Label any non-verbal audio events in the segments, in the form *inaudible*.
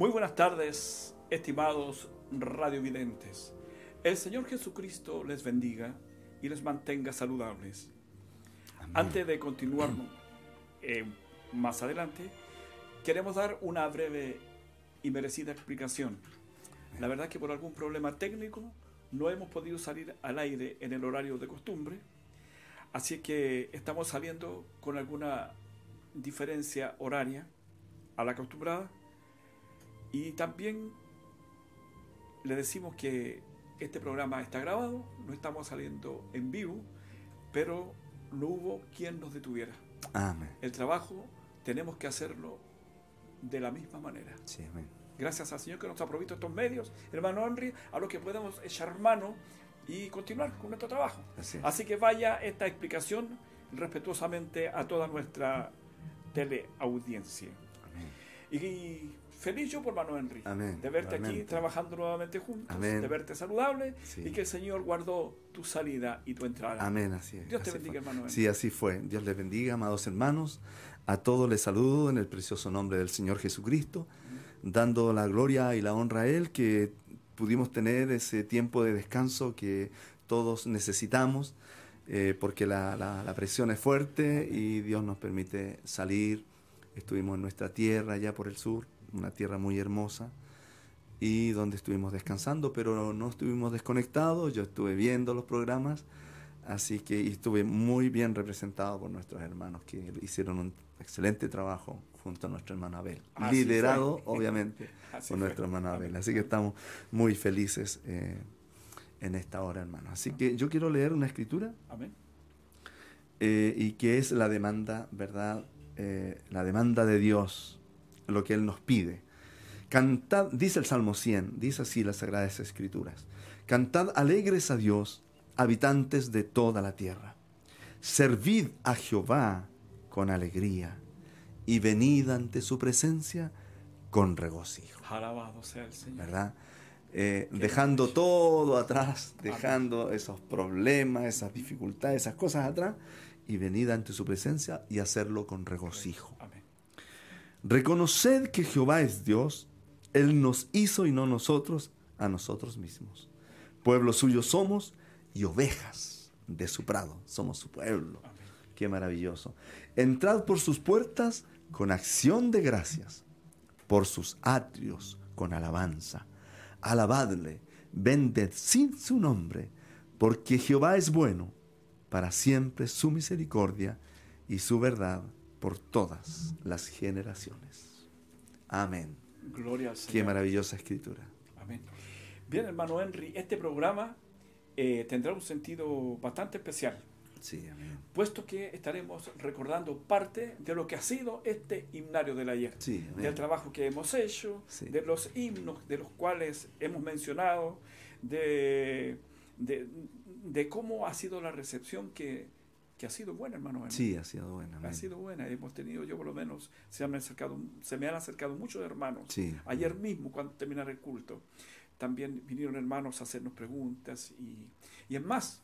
Muy buenas tardes, estimados radiovidentes. El Señor Jesucristo les bendiga y les mantenga saludables. Antes de continuar eh, más adelante, queremos dar una breve y merecida explicación. La verdad es que por algún problema técnico no hemos podido salir al aire en el horario de costumbre, así que estamos saliendo con alguna diferencia horaria a la acostumbrada y también le decimos que este programa está grabado, no estamos saliendo en vivo, pero no hubo quien nos detuviera. Amén. El trabajo tenemos que hacerlo de la misma manera. Sí, amén. Gracias al Señor que nos ha provisto estos medios, hermano Henry, a los que podemos echar mano y continuar con nuestro trabajo. Así que vaya esta explicación respetuosamente a toda nuestra teleaudiencia. Amén. Y feliz yo por hermano Henry Amén. de verte aquí Igualmente. trabajando nuevamente juntos, Amén. de verte saludable Sí. y que el Señor guardó tu salida y tu entrada. Amén, así es. Dios te así bendiga, fue. hermano. Sí, así fue. Dios les bendiga, amados hermanos. A todos les saludo en el precioso nombre del Señor Jesucristo, dando la gloria y la honra a Él, que pudimos tener ese tiempo de descanso que todos necesitamos, eh, porque la, la- la presión es fuerte y Dios nos permite salir. Estuvimos en nuestra tierra, allá por el sur, una tierra muy hermosa, y donde estuvimos descansando, pero no estuvimos desconectados. Yo estuve viendo los programas. Así que estuve muy bien representado por nuestros hermanos que hicieron un excelente trabajo junto a nuestro hermano Abel. Así liderado, fue. *laughs* obviamente, Así por fue. nuestro hermano Abel. Así que estamos muy felices eh, en esta hora, hermano. Así que yo quiero leer una escritura Amén. eh, y que es la demanda, ¿verdad? Eh, la demanda de Dios, lo que Él nos pide. Cantad, dice el Salmo 100, dice así las Sagradas Escrituras, Cantad alegres a Dios, habitantes de toda la tierra. Servid a Jehová con alegría y venid ante su presencia con regocijo. Alabado sea el Señor. ¿verdad? Eh, dejando todo atrás, dejando esos problemas, esas dificultades, esas cosas atrás, y venid ante su presencia y hacerlo con regocijo. Reconoced que Jehová es Dios, Él nos hizo y no nosotros a nosotros mismos. Pueblo suyo somos y ovejas de su prado, somos su pueblo. Amén. Qué maravilloso. Entrad por sus puertas con acción de gracias, por sus atrios con alabanza. Alabadle, bendecid su nombre, porque Jehová es bueno, para siempre su misericordia y su verdad por todas las generaciones. Amén. Gloria al Qué Señor. maravillosa escritura. Amén. Bien, hermano Henry, este programa eh, tendrá un sentido bastante especial, Sí, amén. puesto que estaremos recordando parte de lo que ha sido este himnario del ayer. Sí, del trabajo que hemos hecho, Sí. de los himnos de los cuales hemos mencionado, de, de, de cómo ha sido la recepción que, que ha sido buena, hermano. Sí, ha sido buena. Ha sido buena. Hemos tenido, yo por lo menos, se, han acercado, se me han acercado muchos hermanos. Sí. Ayer mismo, cuando terminara el culto, también vinieron hermanos a hacernos preguntas y, y es más,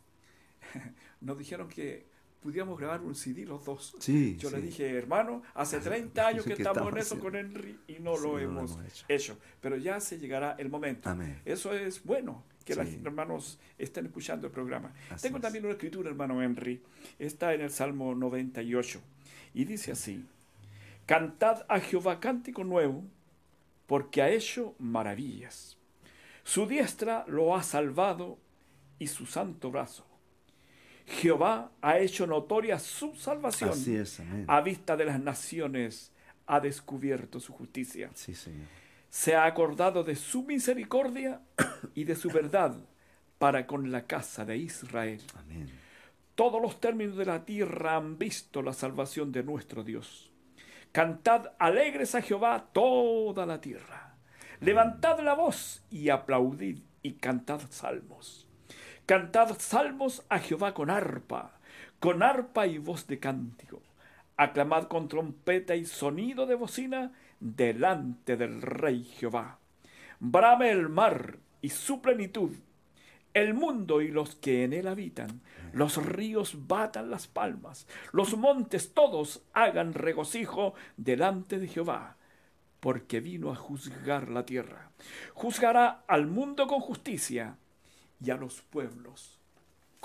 *laughs* nos dijeron que pudiéramos grabar un CD los dos. Sí, Yo sí. le dije, hermano, hace *laughs* 30 años que Que estamos en eso con Henry y no Sí, lo no lo hemos hemos hecho. hecho. Pero ya se llegará el momento. Amén. Eso es bueno, que Sí. los hermanos estén escuchando el programa. Así Tengo es. también una escritura, hermano Henry. Está en el Salmo 98. Y dice así, Cantad a Jehová cántico nuevo, porque ha hecho maravillas. Su diestra lo ha salvado y su santo brazo. Jehová ha hecho notoria su salvación. Así es, amén. A vista de las naciones ha descubierto su justicia. Sí, Señor. Se ha acordado de su misericordia y de su verdad para con la casa de Israel. Amén. Todos los términos de la tierra han visto la salvación de nuestro Dios. Cantad alegres a Jehová toda la tierra. Levantad la voz y aplaudid y cantad salmos. Cantad salmos a Jehová con arpa, con arpa y voz de cántico. Aclamad con trompeta y sonido de bocina delante del Rey Jehová. Brame el mar y su plenitud, el mundo y los que en él habitan, los ríos batan las palmas, los montes todos hagan regocijo delante de Jehová, porque vino a juzgar la tierra. Juzgará al mundo con justicia y a los pueblos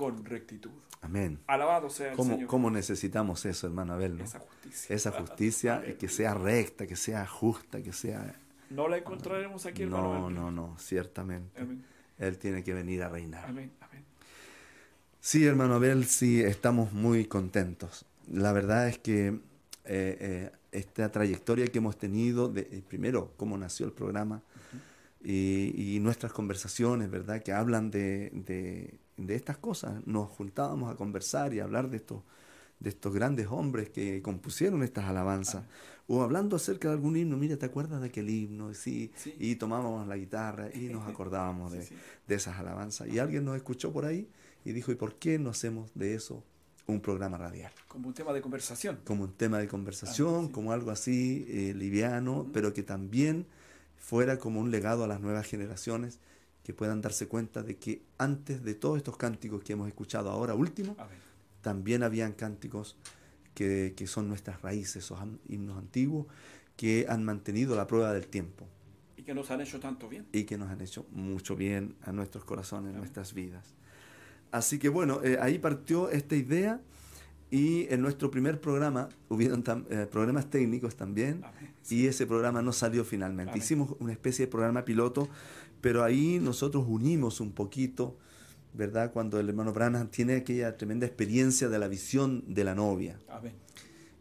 con rectitud. Amén. Alabado sea el ¿Cómo, Señor. cómo necesitamos eso, hermano Abel? no? Esa justicia. Esa justicia que sea recta, que sea justa, que sea... No la encontraremos aquí, hermano. No, Henry. no, no, ciertamente. Amén. Él tiene que venir a reinar. Amén. Amén. Sí, hermano Abel, sí, estamos muy contentos. La verdad es que eh, eh, esta trayectoria que hemos tenido, de, eh, primero, cómo nació el programa y, y nuestras conversaciones, ¿verdad? Que hablan de, de- de estas cosas. Nos juntábamos a conversar y a hablar de estos, de estos grandes hombres que compusieron estas alabanzas. O hablando acerca de algún himno, mira, ¿te acuerdas de aquel himno? Sí, Sí. y tomábamos la guitarra y nos *laughs* acordábamos de, Sí, sí. de esas alabanzas. Y alguien nos escuchó por ahí y dijo, ¿y por qué no hacemos de eso un programa radial? Como un tema de conversación. Como un tema de conversación, Ah, sí. como algo así eh, liviano, pero que también fuera como un legado a las nuevas generaciones que puedan darse cuenta de que antes de todos estos cánticos que hemos escuchado ahora último, Amén. también habían cánticos que, que son nuestras raíces, esos himnos antiguos que han mantenido la prueba del tiempo Y que nos han hecho tanto bien. y que nos han hecho mucho bien a nuestros corazones, Amén. nuestras vidas. Así que bueno, eh, ahí partió esta idea y en nuestro primer programa hubieron tam- eh, problemas técnicos también Amén. y ese programa no salió finalmente. Amén. Hicimos una especie de programa piloto, pero ahí nosotros unimos un poquito, ¿verdad? Cuando el hermano Branham tiene aquella tremenda experiencia de la visión de la novia Amén.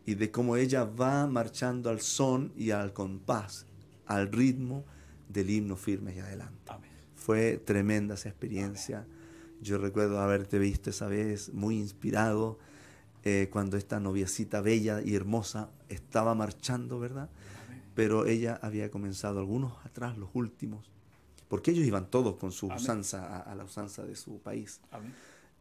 y de cómo ella va marchando al son y al compás, al ritmo del himno firme y adelante. Amén. Fue tremenda esa experiencia. Yo recuerdo haberte visto esa vez muy inspirado eh, cuando esta noviecita bella y hermosa estaba marchando, ¿verdad? Amén. Pero ella había comenzado algunos atrás, los últimos, porque ellos iban todos con su Amén. usanza, a, a la usanza de su país. Amén.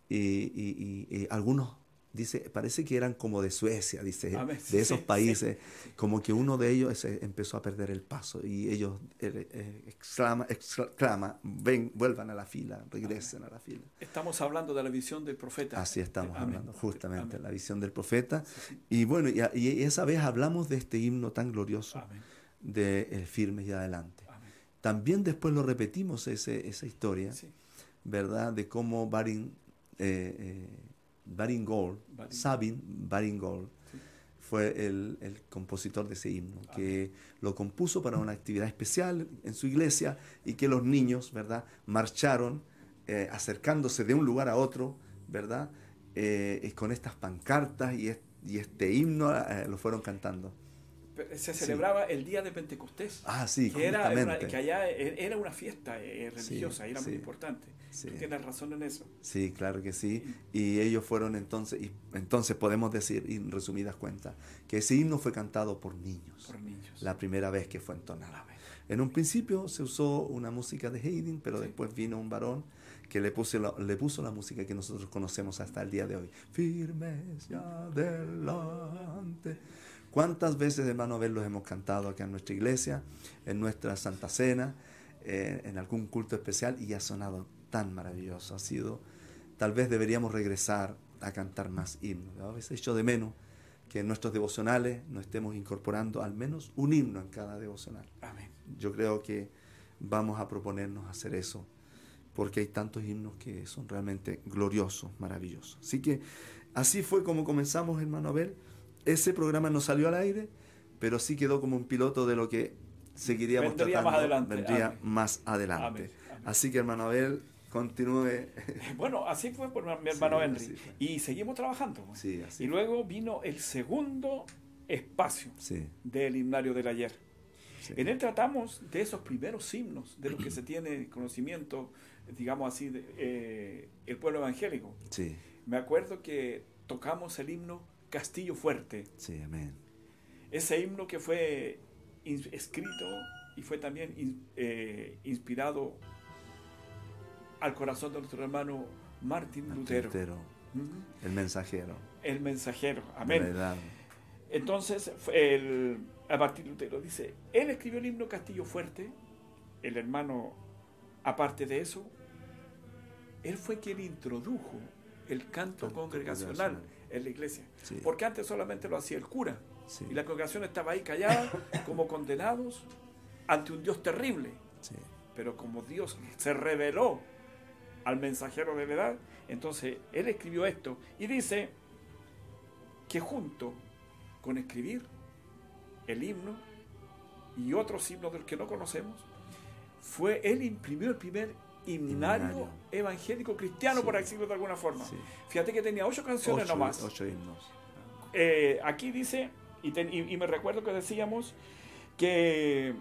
Y, y- y- y algunos, dice, parece que eran como de Suecia, dice, Amén. de esos sí, países, como que uno de ellos eh, empezó a perder el paso y ellos eh, eh, exclama, exclama, ven, vuelvan a la fila, regresen a la fila. Estamos hablando de la visión del profeta. Así estamos hablando, justamente, la visión del profeta. Sí. Y bueno, y, esa vez hablamos de este himno tan glorioso de El firme y adelante. También después lo repetimos ese, esa historia, Sí. ¿verdad? De cómo Baring, eh, eh, Baring Gold, Baring. Sabin Baring Gold, Sí. fue el, el compositor de ese himno, que lo compuso para una actividad especial en su iglesia y que los niños, ¿verdad? Marcharon eh, acercándose de un lugar a otro, ¿verdad? Eh, con estas pancartas y este himno eh, lo fueron cantando. Se celebraba el día de Pentecostés. Ah, sí, que, era una, justamente. que allá e- era una fiesta eh, religiosa, Sí, era muy sí. importante. Sí. Tú tienes razón en eso. Sí, claro que sí. Y ellos fueron entonces, y entonces podemos decir, en resumidas cuentas, que ese himno fue cantado por niños, Por niños. la primera vez que fue entonado. Amén. En un principio se usó una música de Haydn, pero Sí. después vino un varón que le puso, la, le puso la música que nosotros conocemos hasta el día de hoy. Firmes y adelante. ¿Cuántas veces, hermano Abel, los hemos cantado acá en nuestra iglesia, en nuestra Santa Cena, eh, en algún culto especial y ha sonado tan maravilloso? Ha sido, tal vez deberíamos regresar a cantar más himnos. A veces echo de menos que en nuestros devocionales nos estemos incorporando al menos un himno en cada devocional Amén. yo creo que vamos a proponernos hacer eso, porque hay tantos himnos que son realmente gloriosos, maravillosos. Así que así fue como comenzamos, hermano Abel. Ese programa no salió al aire, pero sí quedó como un piloto de lo que seguiríamos Vendría tratando. más adelante. Vendría Amén. más adelante. Amén. Amén. Así que, hermano Abel, continúe. *laughs* Bueno, así fue por mi hermano Sí, Henry. Y seguimos trabajando. pues. Sí, así Y luego vino el segundo espacio Sí, del himnario del ayer. En él tratamos de esos primeros himnos, de los que se tiene conocimiento, digamos así, de, eh, el pueblo evangélico. Sí, Me acuerdo que tocamos el himno Castillo Fuerte, sí, amén. ese himno que fue escrito y fue también eh, inspirado al corazón de nuestro hermano Martín Lutero, el mensajero. el mensajero. Amén. Entonces, el, Martín Lutero dice, él escribió el himno Castillo Fuerte, el hermano, aparte de eso, él fue quien introdujo el canto Canto congregacional congregacional. En la iglesia. Sí. Porque antes solamente lo hacía el cura. Sí. Y la congregación estaba ahí callada, *laughs* como condenados ante un Dios terrible. Sí. Pero como Dios se reveló al mensajero de verdad, entonces él escribió esto y dice que junto con escribir el himno y otros himnos del que no conocemos, fue él imprimió el primer himnario, Himnario. evangélico cristiano, Sí. por decirlo de alguna forma. Sí. Fíjate que tenía ocho canciones Ocho, nomás. ocho himnos. Eh, aquí dice, y, te- y- y me recuerdo que decíamos que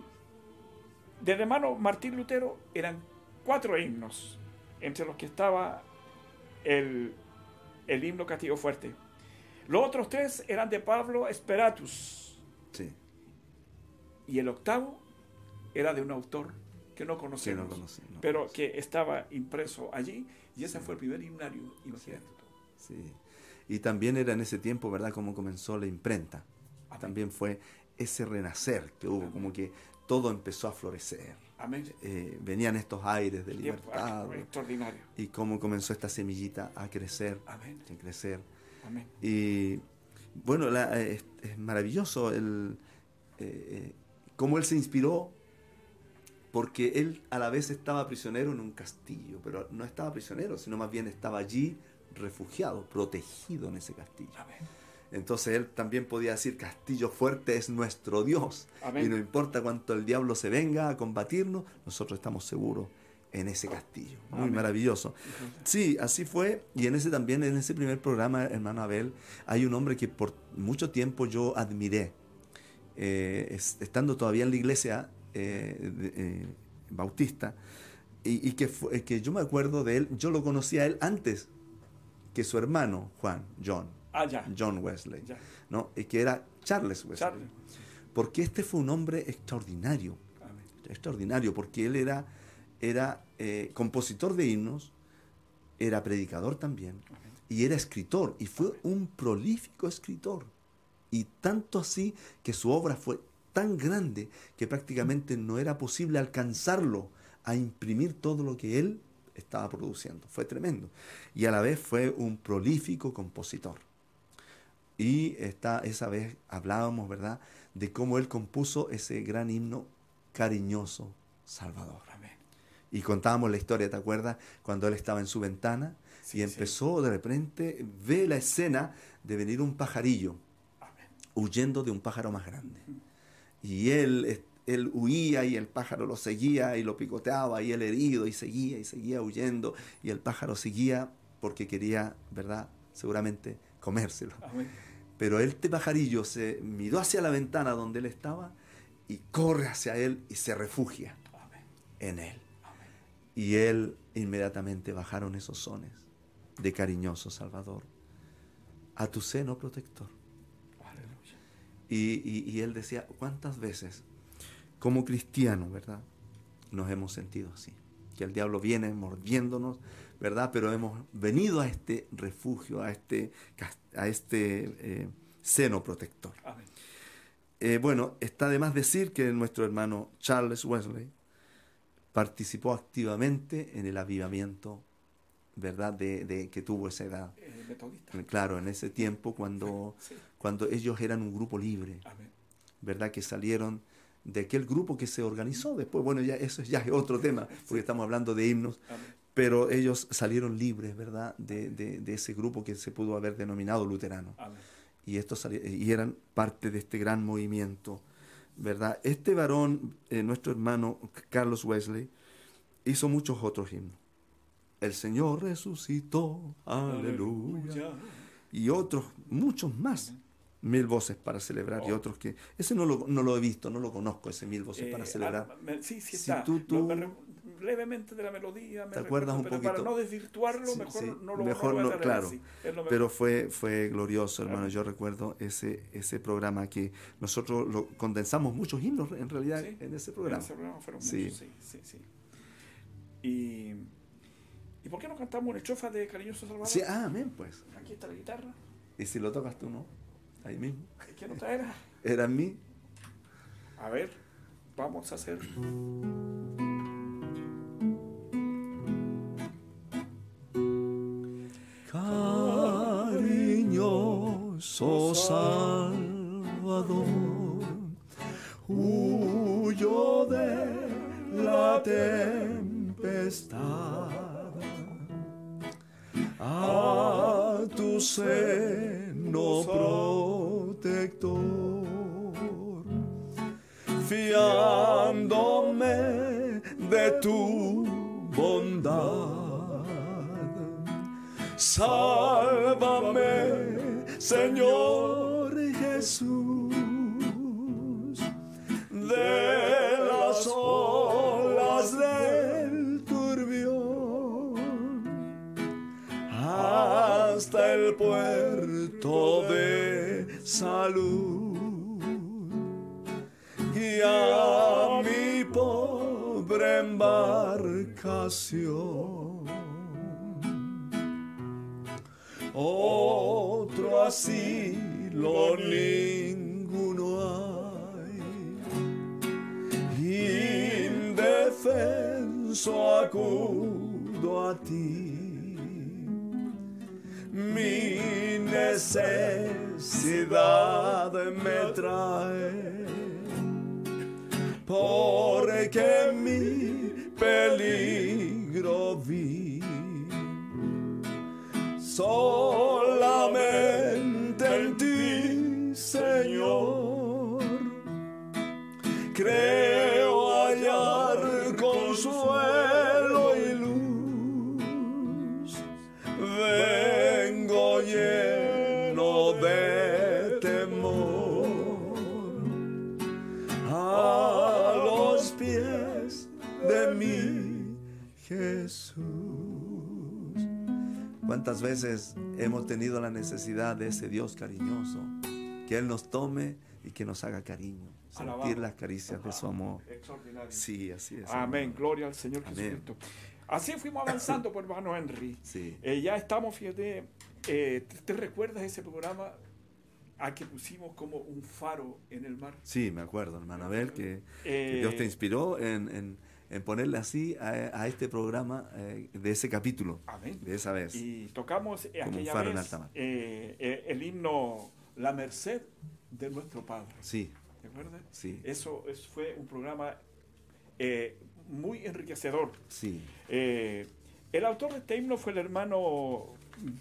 del hermano Martín Lutero eran cuatro himnos, entre los que estaba el, el himno Castillo Fuerte. Los otros tres eran de Pablo Esperatus, Sí. y el octavo era de un autor que no Que conocemos, no conocí, no pero conocí. que estaba impreso allí, y ese Sí. fue el primer himnario, imagínate tú. Sí. Y también era en ese tiempo, ¿verdad?, como comenzó la imprenta. Amén. También fue ese renacer que hubo, Amén. como que todo empezó a florecer. Amén. Eh, venían estos aires de Tiempo libertad extraordinario. y cómo comenzó esta semillita a crecer, Amén. a crecer. Amén. Y bueno, la- es, es maravilloso el, eh, eh, cómo él se inspiró, porque él a la vez estaba prisionero en un castillo, pero no estaba prisionero, sino más bien estaba allí refugiado, protegido en ese castillo. Amén. Entonces él también podía decir, castillo fuerte es nuestro Dios. Amén. Y no importa cuánto el diablo se venga a combatirnos, nosotros estamos seguros en ese castillo. Muy Amén. maravilloso. Sí, así fue. Y en ese también, en ese primer programa, hermano Abel, hay un hombre que por mucho tiempo yo admiré. Eh, es- estando todavía en la iglesia de- eh, bautista, y, y que, fue- que yo me acuerdo de él, yo lo conocí a él antes que su hermano, Juan, John, Ah, ya. John Wesley, ya. ¿no? Y que era Charles Wesley. Porque este fue un hombre extraordinario Amén. extraordinario, porque él era, era eh, compositor de himnos, era predicador también, Amén. y era escritor, y fue un prolífico escritor. Y tanto así que su obra fue tan grande que prácticamente no era posible alcanzarlo a imprimir todo lo que él estaba produciendo. Fue tremendo. Y a la vez fue un prolífico compositor. Y esta, esa vez hablábamos, ¿verdad?, de cómo él compuso ese gran himno cariñoso Salvador. Amén. Y contábamos la historia, ¿te acuerdas? Cuando él estaba en su ventana Sí, y sí. empezó de repente, ve la escena de venir un pajarillo Amén. huyendo de un pájaro más grande. Y él, él huía y el pájaro lo seguía y lo picoteaba y él herido y seguía y seguía huyendo y el pájaro seguía porque quería, ¿verdad? Seguramente comérselo. Amén. Pero este pajarillo se miró hacia la ventana donde él estaba y corre hacia él y se refugia Amén. en él. Amén. Y él inmediatamente bajaron esos sones de cariñoso Salvador a tu seno protector. Y, y- y él decía, ¿cuántas veces como cristianos, verdad? Nos hemos sentido así. Que el diablo viene mordiéndonos, ¿verdad? Pero hemos venido a este refugio, a este, a este eh, seno protector. Amén. Eh, bueno, está de más decir que nuestro hermano Charles Wesley participó activamente en el avivamiento, ¿verdad?, de, de que tuvo esa edad. Eh, metodista. Claro, en ese tiempo cuando, Sí. Cuando ellos eran un grupo libre, Amén. ¿verdad?, que salieron de aquel grupo que se organizó después. Bueno, ya eso ya es otro tema, porque estamos hablando de himnos, Amén. pero ellos salieron libres, ¿verdad?, de, de- de ese grupo que se pudo haber denominado luterano Amén. y estos y eran parte de este gran movimiento, ¿verdad? Este varón, eh, nuestro hermano Carlos Wesley, hizo muchos otros himnos. El Señor resucitó, aleluya. Y otros, muchos más. Mil voces para celebrar y Oh. otros que... Ese no lo, no lo he visto, no lo conozco, ese mil voces para Eh, celebrar. ah, me- sí, sí Si está. tú- tú- No, me de la melodía. Me ¿Te acuerdas recuerdo, un pero Para poquito? no desvirtuarlo, Sí, mejor sí, no lo mejor no claro. así. Pero fue, fue glorioso, hermano. Yo recuerdo ese, ese programa que nosotros lo condensamos muchos himnos en realidad Sí, en ese En programa. ese programa fueron Sí. muchos, sí, sí, sí. Y, ¿Y por qué no cantamos una estrofa de Cariñoso Salvador? Sí, ah, amén, pues. Aquí está la guitarra. Y si lo tocas tú, ¿no? Ahí mismo. ¿Qué nota era? Era mí. A ver, vamos a hacer. Cariñoso Salvador, Salvador. Huyo de la tempestad a tu seno protector, fiándome de tu bondad. Sálvame, Señor Jesús, de las olas del turbión hasta el puerto de salud. Guía mi pobre embarcación. Otro asilo ninguno hay. Indefenso acudo a ti. Mi necesidad me trae. Porque mi peligro vi. Solamente en ti, Señor, ¿Cuántas veces hemos tenido la necesidad de ese Dios cariñoso? Que Él nos tome y que nos haga cariño, sentir Alabado. las caricias de su amor. Extraordinario. Sí, así es. Amén, gloria al Señor Amén. Jesucristo. Así fuimos avanzando, por hermano Henry. Sí. Eh, ya estamos, fíjate, eh, ¿te, te recuerdas ese programa a que pusimos como un faro en el mar? Sí, me acuerdo, hermano Abel, que, que Eh, Dios te inspiró en, en- en ponerle así a, a este programa eh, de ese capítulo, Amén. de esa vez. Y tocamos aquella faro en vez eh, eh, el himno La Merced de nuestro Padre. Sí, ¿Te acuerdas? sí, Eso es- fue un programa eh, muy enriquecedor. sí. Eh, el autor de este himno fue el hermano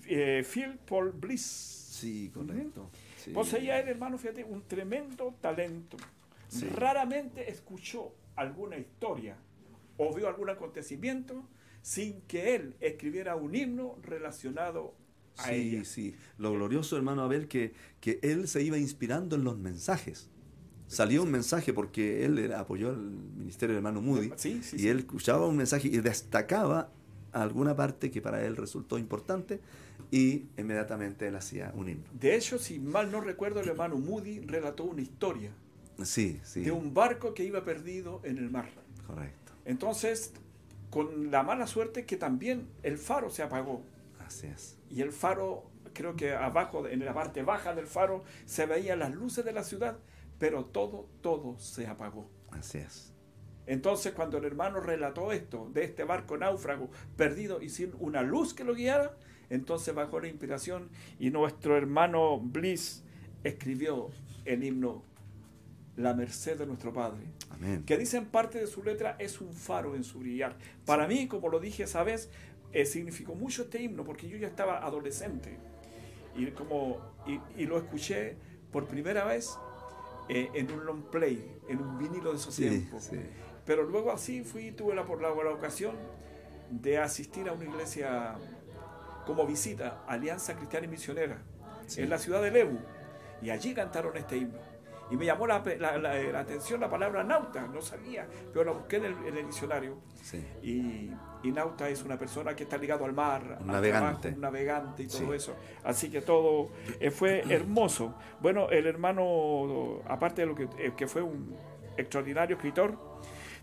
eh, Phil Paul Bliss. Sí, correcto. sí. Poseía el hermano, fíjate, un tremendo talento. Sí. Raramente escuchó alguna historia o vio algún acontecimiento sin que él escribiera un himno relacionado a Sí, ella. sí. Lo glorioso, hermano Abel, que, que él se iba inspirando en los mensajes. Salió un mensaje porque él era- apoyó el ministerio del hermano Moody Sí, sí, y él escuchaba un mensaje y destacaba alguna parte que para él resultó importante y inmediatamente él hacía un himno. De hecho, si mal no recuerdo, el hermano Moody relató una historia Sí, sí. de un barco que iba perdido en el mar. Correcto. Entonces, con la mala suerte que también el faro se apagó. Así es. Y el faro, creo que abajo, en la parte baja del faro, se veían las luces de la ciudad, pero todo, todo se apagó. Así es. Entonces, cuando el hermano relató esto, de este barco náufrago perdido y sin una luz que lo guiara, entonces bajó la inspiración y nuestro hermano Bliss escribió el himno La merced de nuestro Padre Amén. que dice en parte de su letra es un faro en su brillar. Para mí, como lo dije esa vez, eh, significó mucho este himno porque yo ya estaba adolescente y, como, y, y lo escuché por primera vez eh, en un long play, en un vinilo de esos Sí, tiempos. sí. Pero luego así fui, tuve la, por la, la ocasión de asistir a una iglesia como visita, Alianza Cristiana y Misionera, Sí. en la ciudad de Lebu. Y allí cantaron este himno. Y me llamó la, la- la- la atención la palabra nauta, no sabía, pero la busqué en el, en el diccionario. Sí. Y, y nauta es una persona que está ligado al mar, Un al navegante. trabajo, un navegante y todo Sí. eso. Así que todo eh, fue *clears throat* hermoso. Bueno, el hermano, aparte de lo que, eh, que fue un extraordinario escritor,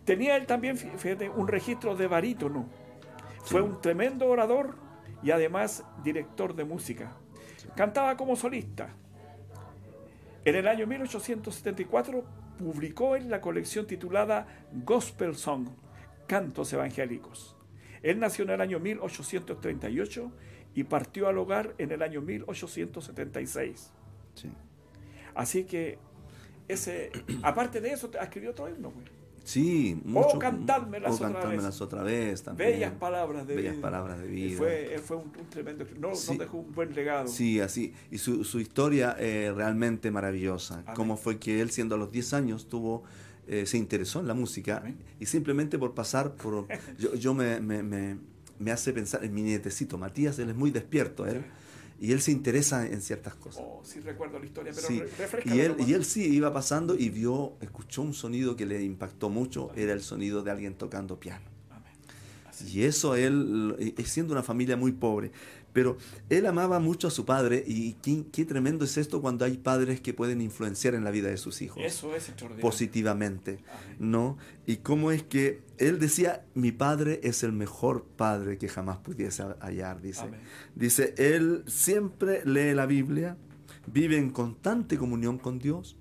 tenía él también, fí- fíjate, un registro de barítono. Fue Sí. un tremendo orador y además director de música. Cantaba como solista. En el año 1874 publicó en la colección titulada Gospel Song, Cantos Evangélicos. Él nació en el año 1838 y partió al hogar en el año 1876. Sí. Así que ese, *clears throat* aparte de eso, escribió otro himno, güey. Sí, mucho. O cantármelas, o cantármelas otra, vez. también. Bellas palabras de Bellas palabras de vida. Fue, fue un, tremendo. No, dejó un buen legado. Sí, así. Y su, su historia eh, realmente maravillosa. Cómo fue que él, siendo a los 10 años, tuvo. Eh, se interesó en la música y simplemente por pasar por *laughs* yo, yo me, me, me, me, hace pensar en mi nietecito Matías él es muy despierto él y él se interesa en ciertas cosas. Oh, sí recuerdo la historia, pero sí. y él, y él sí iba pasando y vio, escuchó un sonido que le impactó mucho, era el sonido de alguien tocando piano. Y eso él, eh, siendo una familia muy pobre, pero él amaba mucho a su padre y qué, tremendo es esto cuando hay padres que pueden influenciar en la vida de sus hijos. Eso es Positivamente, ¿no? Y cómo es que él decía, mi padre es el mejor padre que jamás pudiese hallar, dice. Dice, él siempre lee la Biblia, vive en constante comunión con Dios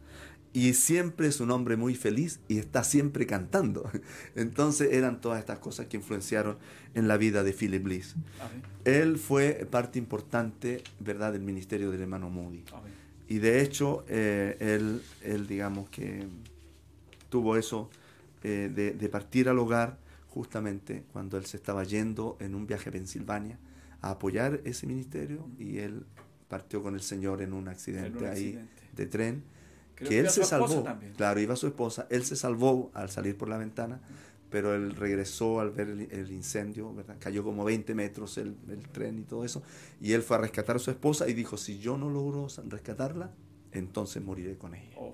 y siempre es un hombre muy feliz y está siempre cantando. *laughs* Entonces eran todas estas cosas que influenciaron en la vida de Philip Bliss. Él fue parte importante, ¿verdad?, del ministerio del hermano Moody. Y de hecho, eh, él, él, digamos que tuvo eso eh, de, de, partir al hogar justamente cuando él se estaba yendo en un viaje a Pensilvania a apoyar ese ministerio y él partió con el Señor en un accidente, ahí de tren que él se salvó. Claro, iba su esposa. Él se salvó al salir por la ventana, pero él regresó al ver el, incendio, ¿verdad? Cayó como 20 metros el, tren y todo eso. Y él fue a rescatar a su esposa y dijo, si yo no logro rescatarla, entonces moriré con ella. Oh,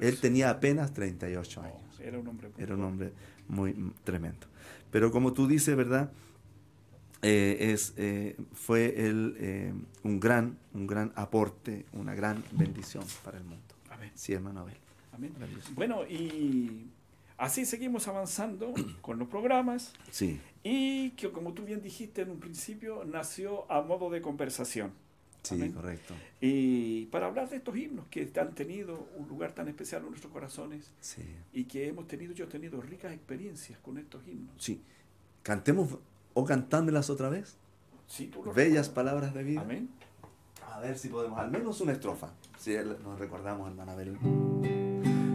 él tenía apenas 38 años. era un hombre muy, era un hombre muy tremendo. Pero como tú dices, ¿verdad? Eh, es, eh, fue él eh, un, gran, un gran aporte, una gran bendición para el mundo. Sí, hermano Abel. Amén. Bueno, y así seguimos avanzando *clears throat* con los programas. Sí. Y que, como tú bien dijiste en un principio, nació a modo de conversación. Sí, correcto. Y para hablar de estos himnos que han tenido un lugar tan especial en nuestros corazones sí. y que hemos tenido, yo he tenido ricas experiencias con estos himnos. Sí. Cantemos o cantándolas otra vez. Sí, tú lo Bellas palabras de vida. Amén. A ver si podemos, al menos una estrofa. Si nos recordamos, hermana Abel.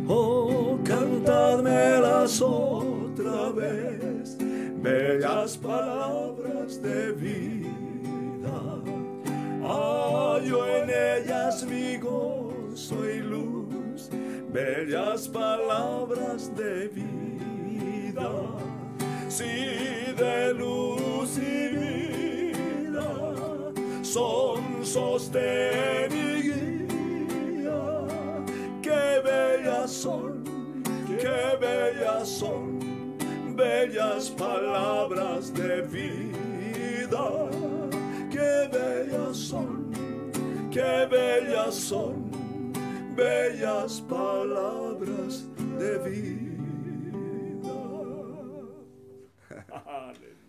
Oh, cantadmelas otra vez, bellas palabras de vida. Hallo en ellas mi gozo y luz, bellas palabras de vida. Sí, de luz y vida son sostén bellas son, qué bellas son, bellas palabras de vida. Qué bellas son, qué bellas son, bellas palabras de vida.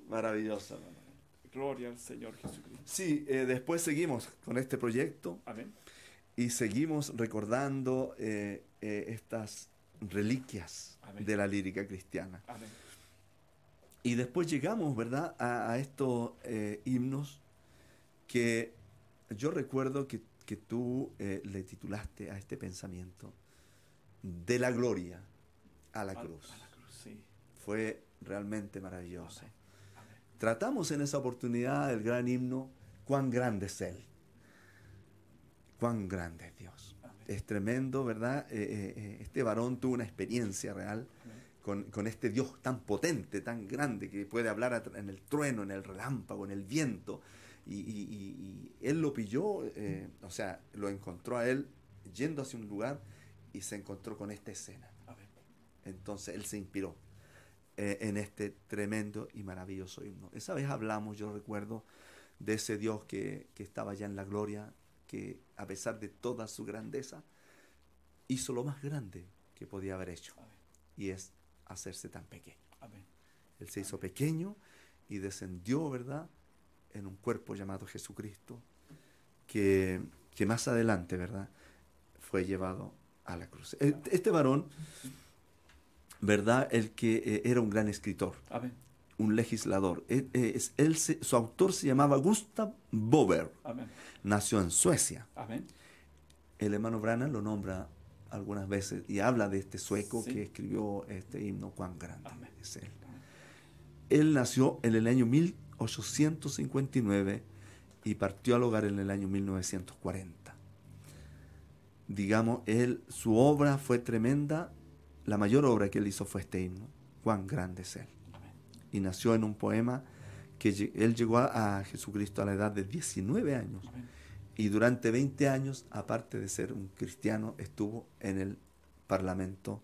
Maravillosa. Gloria al Señor Jesucristo. Sí, eh, después seguimos con este proyecto. Amén. Y seguimos recordando eh, eh, estas reliquias de la lírica cristiana. Amén. Y después llegamos, ¿verdad?, a, estos himnos que yo recuerdo que, que tú le titulaste a este pensamiento de la gloria a la cruz. A la cruz sí. Fue realmente maravilloso. Tratamos en esa oportunidad el gran himno, cuán grande es Él, cuán grande es Dios. Es tremendo, ¿verdad? Eh, eh, eh, este varón tuvo una experiencia real con, este Dios tan potente, tan grande, que puede hablar en el trueno, en el relámpago, en el viento. Y, él lo pilló, o sea, lo encontró a él yendo hacia un lugar y se encontró con esta escena. Entonces él se inspiró. Eh, en este tremendo y maravilloso himno. Esa vez hablamos, yo recuerdo, de ese Dios que, estaba ya en la gloria, que a pesar de toda su grandeza, hizo lo más grande que podía haber hecho, y es hacerse tan pequeño. Él se hizo pequeño y descendió, ¿verdad?, en un cuerpo llamado Jesucristo, que, que más adelante, ¿verdad?, fue llevado a la cruz. Este varón ¿verdad? El que eh, era un gran escritor, un legislador. E, e, es, él su autor se llamaba Gustav Bober. Nació en Suecia. El hermano Branham lo nombra algunas veces y habla de este sueco Sí. que escribió este himno, cuán grande Amén. es él. Él nació en el año 1859 y partió al hogar en el año 1940. Digamos, él, su obra fue tremenda. La mayor obra que él hizo fue este himno, cuán grande es él. Y nació en un poema que él llegó a, a Jesucristo a la edad de 19 años. Amén. Y durante 20 años, aparte de ser un cristiano, estuvo en el Parlamento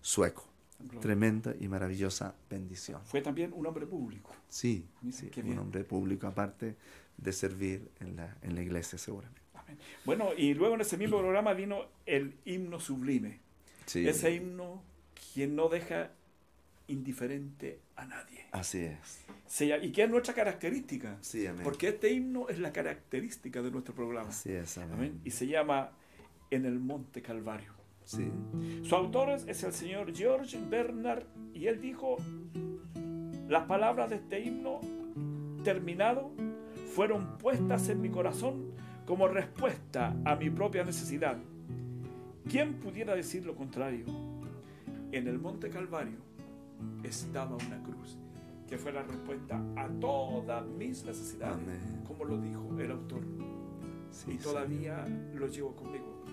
sueco. Gloria. Tremenda y maravillosa bendición. Fue también un hombre público. Sí, Mira, sí, qué un hombre público, aparte de servir en la, en la iglesia seguramente. Amén. Bueno, y luego en ese mismo programa vino el himno sublime. Sí, Ese himno quien no deja indiferente a nadie. así es. Se y que es nuestra característica. Sí, amén. Porque este himno es la característica de nuestro programa. Así es, amén. Amén. Y se llama En el Monte Calvario. Sí, Su autor es- es el señor George Bernard y él dijo, las palabras de este himno terminado fueron puestas en mi corazón como respuesta a mi propia necesidad. ¿Quién pudiera decir lo contrario? En el Monte Calvario estaba una cruz, que fue la respuesta a todas mis necesidades, Amén. como lo dijo el autor sí, y todavía lo llevo conmigo.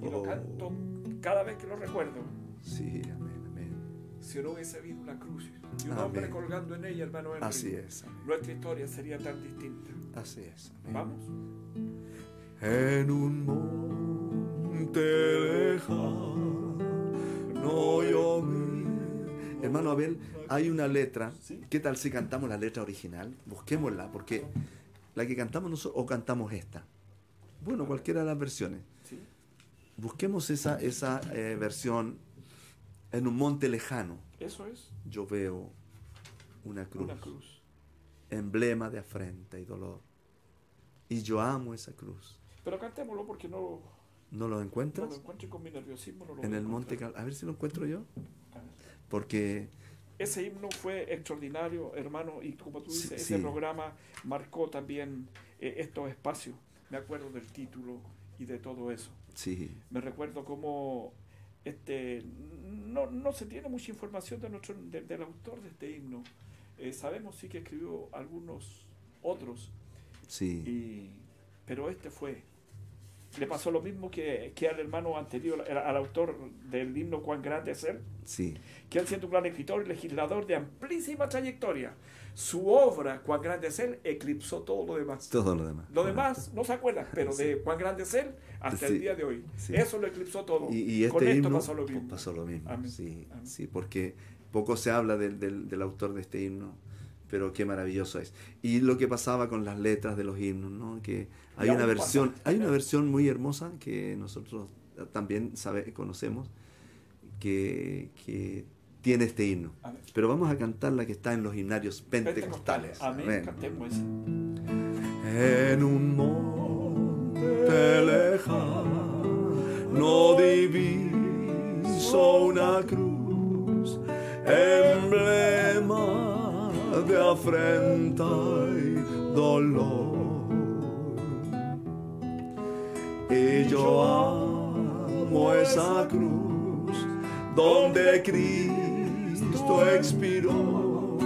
Y lo Oh. canto cada vez que lo recuerdo. Sí, amén, amén. Si no hubiese habido una cruz y un Amén. hombre colgando en ella, hermano Henry, Así es, amén. nuestra historia sería tan distinta. Así es. amén. Vamos. En un monte lejano yo vi. Hermano Abel, hay una letra. ¿Qué tal si cantamos la letra original? Busquémosla, porque la que cantamos nosotros o cantamos esta. Bueno, cualquiera de las versiones. Busquemos esa, esa eh, versión en un monte lejano. Eso es Yo veo una cruz, una cruz. emblema de afrenta y dolor. Y yo amo esa cruz. Pero cantémoslo porque no, ¿No lo no encuentras? lo encuentro y con mi nerviosismo. No lo en el monte encontrar. A ver si lo encuentro yo. Porque Ese himno fue extraordinario, hermano, y como tú Sí, dices, ese sí. programa marcó también eh, estos espacios. Me acuerdo del título y de todo eso. sí, Me recuerdo cómo este, no, no se tiene mucha información de nuestro, de- del autor de este himno. Eh, sabemos sí que escribió algunos otros, sí, y, pero este fue. Le pasó lo mismo que, que al hermano anterior, al, al autor del himno Cuán grande es él, sí. que él siendo un gran escritor y legislador de amplísima trayectoria, su obra Cuán grande es él eclipsó todo lo demás. Todo lo demás. Lo demás no se acuerdan, pero de cuán grande es él hasta Sí, el día de hoy. sí. Eso lo eclipsó todo. Y, y Con este esto himno pasó lo mismo. pasó lo mismo, Amén. Sí, Amén. sí, porque poco se habla del, del- del autor de este himno, pero qué maravilloso es. Y lo que pasaba con las letras de los himnos, ¿no? Que hay una versión, pasa. hay una versión muy hermosa que nosotros también sabe, conocemos, que, que tiene este himno. Amén. Pero vamos a cantar la que está en los himnarios pentecostales. Amén. En un monte lejano diviso una cruz, emblema de afrenta y dolor. Y yo amo esa cruz donde Cristo expiró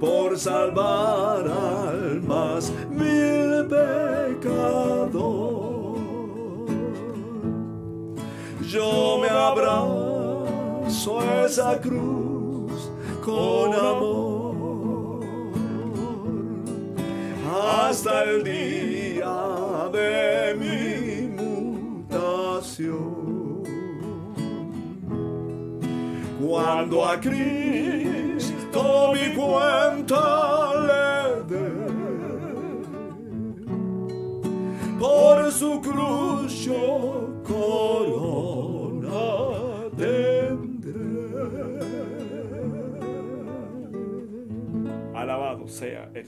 por salvar almas mil pecador. Yo me abrazo esa cruz con amor hasta el día de mi mutación. Cuando a Cristo mi cuenta le dé, por su cruz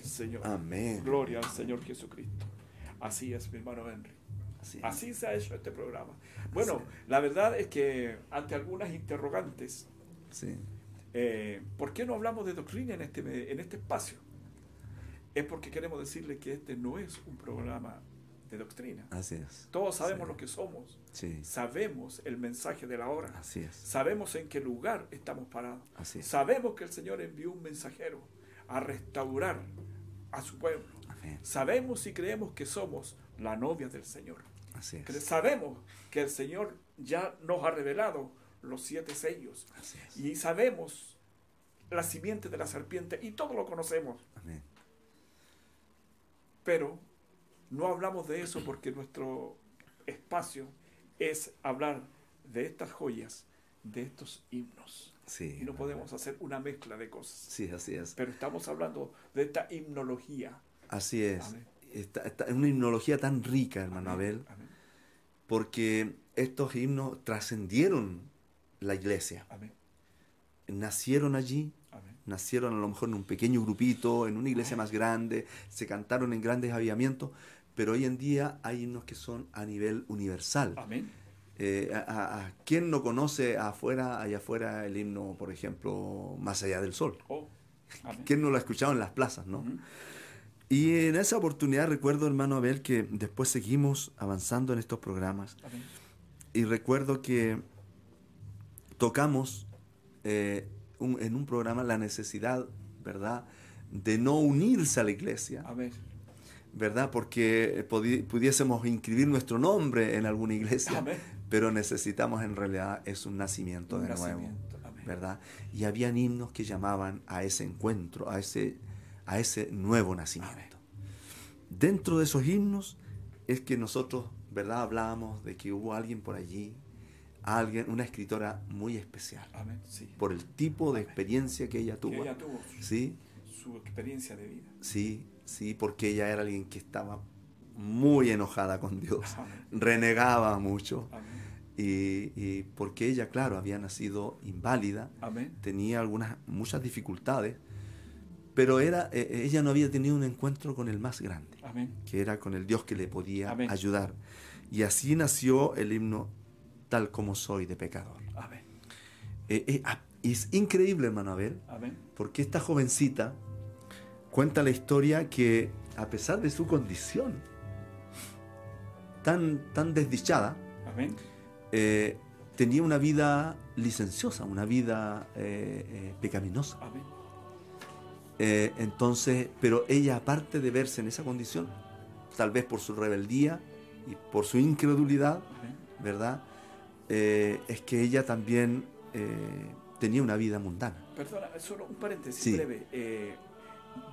Señor. Amén. Gloria al Señor Jesucristo. Así es, mi hermano Henry. Así. Así se ha hecho este programa. Bueno, la verdad es que ante algunas interrogantes, Sí. eh, ¿por qué no hablamos de doctrina en este, en este espacio? Es porque queremos decirle que este no es un programa de doctrina. Así es. Todos sabemos Sí. lo que somos. Sí, Sabemos el mensaje de la hora. así es. Sabemos en qué lugar estamos parados. Así es. Sabemos que el Señor envió un mensajero a restaurar a su pueblo. Amén. Sabemos y creemos que somos la novia del Señor. Así Que es. Sabemos que el Señor ya nos ha revelado los siete sellos. Así es. Y sabemos la simiente de la serpiente y todo lo conocemos. Amén. Pero no hablamos de eso porque nuestro espacio es hablar de estas joyas, de estos himnos. Sí. Y no podemos hacer una mezcla de cosas. Sí, así es. Pero estamos hablando de esta himnología. Así es. Esta- esta- Es una himnología tan rica, hermano Abel, Amén. porque estos himnos trascendieron la iglesia. Amén. Nacieron allí, nacieron a lo mejor en un pequeño grupito, en una iglesia más grande, se cantaron en grandes avivamientos, pero hoy en día hay himnos que son a nivel universal. Amén. Eh, a, a- ¿Quién no conoce afuera, allá afuera el himno, por ejemplo, Más allá del sol? Oh. ¿Quién no lo ha escuchado en las plazas, no? Y en esa oportunidad recuerdo, hermano Abel, que después seguimos avanzando en estos programas Amén. y recuerdo que tocamos eh, un- en un programa la necesidad, ¿verdad?, de no unirse a la iglesia. ¿verdad? Porque pudi- pudiésemos inscribir nuestro nombre en alguna iglesia, Amén. Pero necesitamos en realidad es un nacimiento Un de nuevo. Amén. ¿verdad? Y habían himnos que llamaban a ese encuentro, a ese, a ese nuevo nacimiento. Dentro de esos himnos es que nosotros, ¿verdad? Hablábamos de que hubo alguien por allí, alguien, una escritora muy especial, Amén. Sí. por el tipo de experiencia que ella Que tuvo. ella tuvo Sí, su experiencia de vida. sí, sí, porque ella era alguien que estaba muy enojada con Dios, Amén. renegaba mucho, y, y porque ella, claro, había nacido inválida, Amén. tenía algunas, muchas dificultades, pero era, eh, ella no había tenido un encuentro con el más grande, Amén. que era con el Dios que le podía ayudar. Y así nació el himno Tal como soy de pecador. Amén. Eh, eh, ah, es increíble, hermano Abel, Amén. porque esta jovencita cuenta la historia que a pesar de su condición tan, tan desdichada, Amén. eh, tenía una vida licenciosa, una vida eh, eh, pecaminosa. Amén. Entonces, pero ella, aparte de verse en esa condición, tal vez por su rebeldía y por su incredulidad, Amén. ¿verdad? Es que ella también tenía una vida mundana. Perdona, solo un paréntesis Sí. breve. Eh,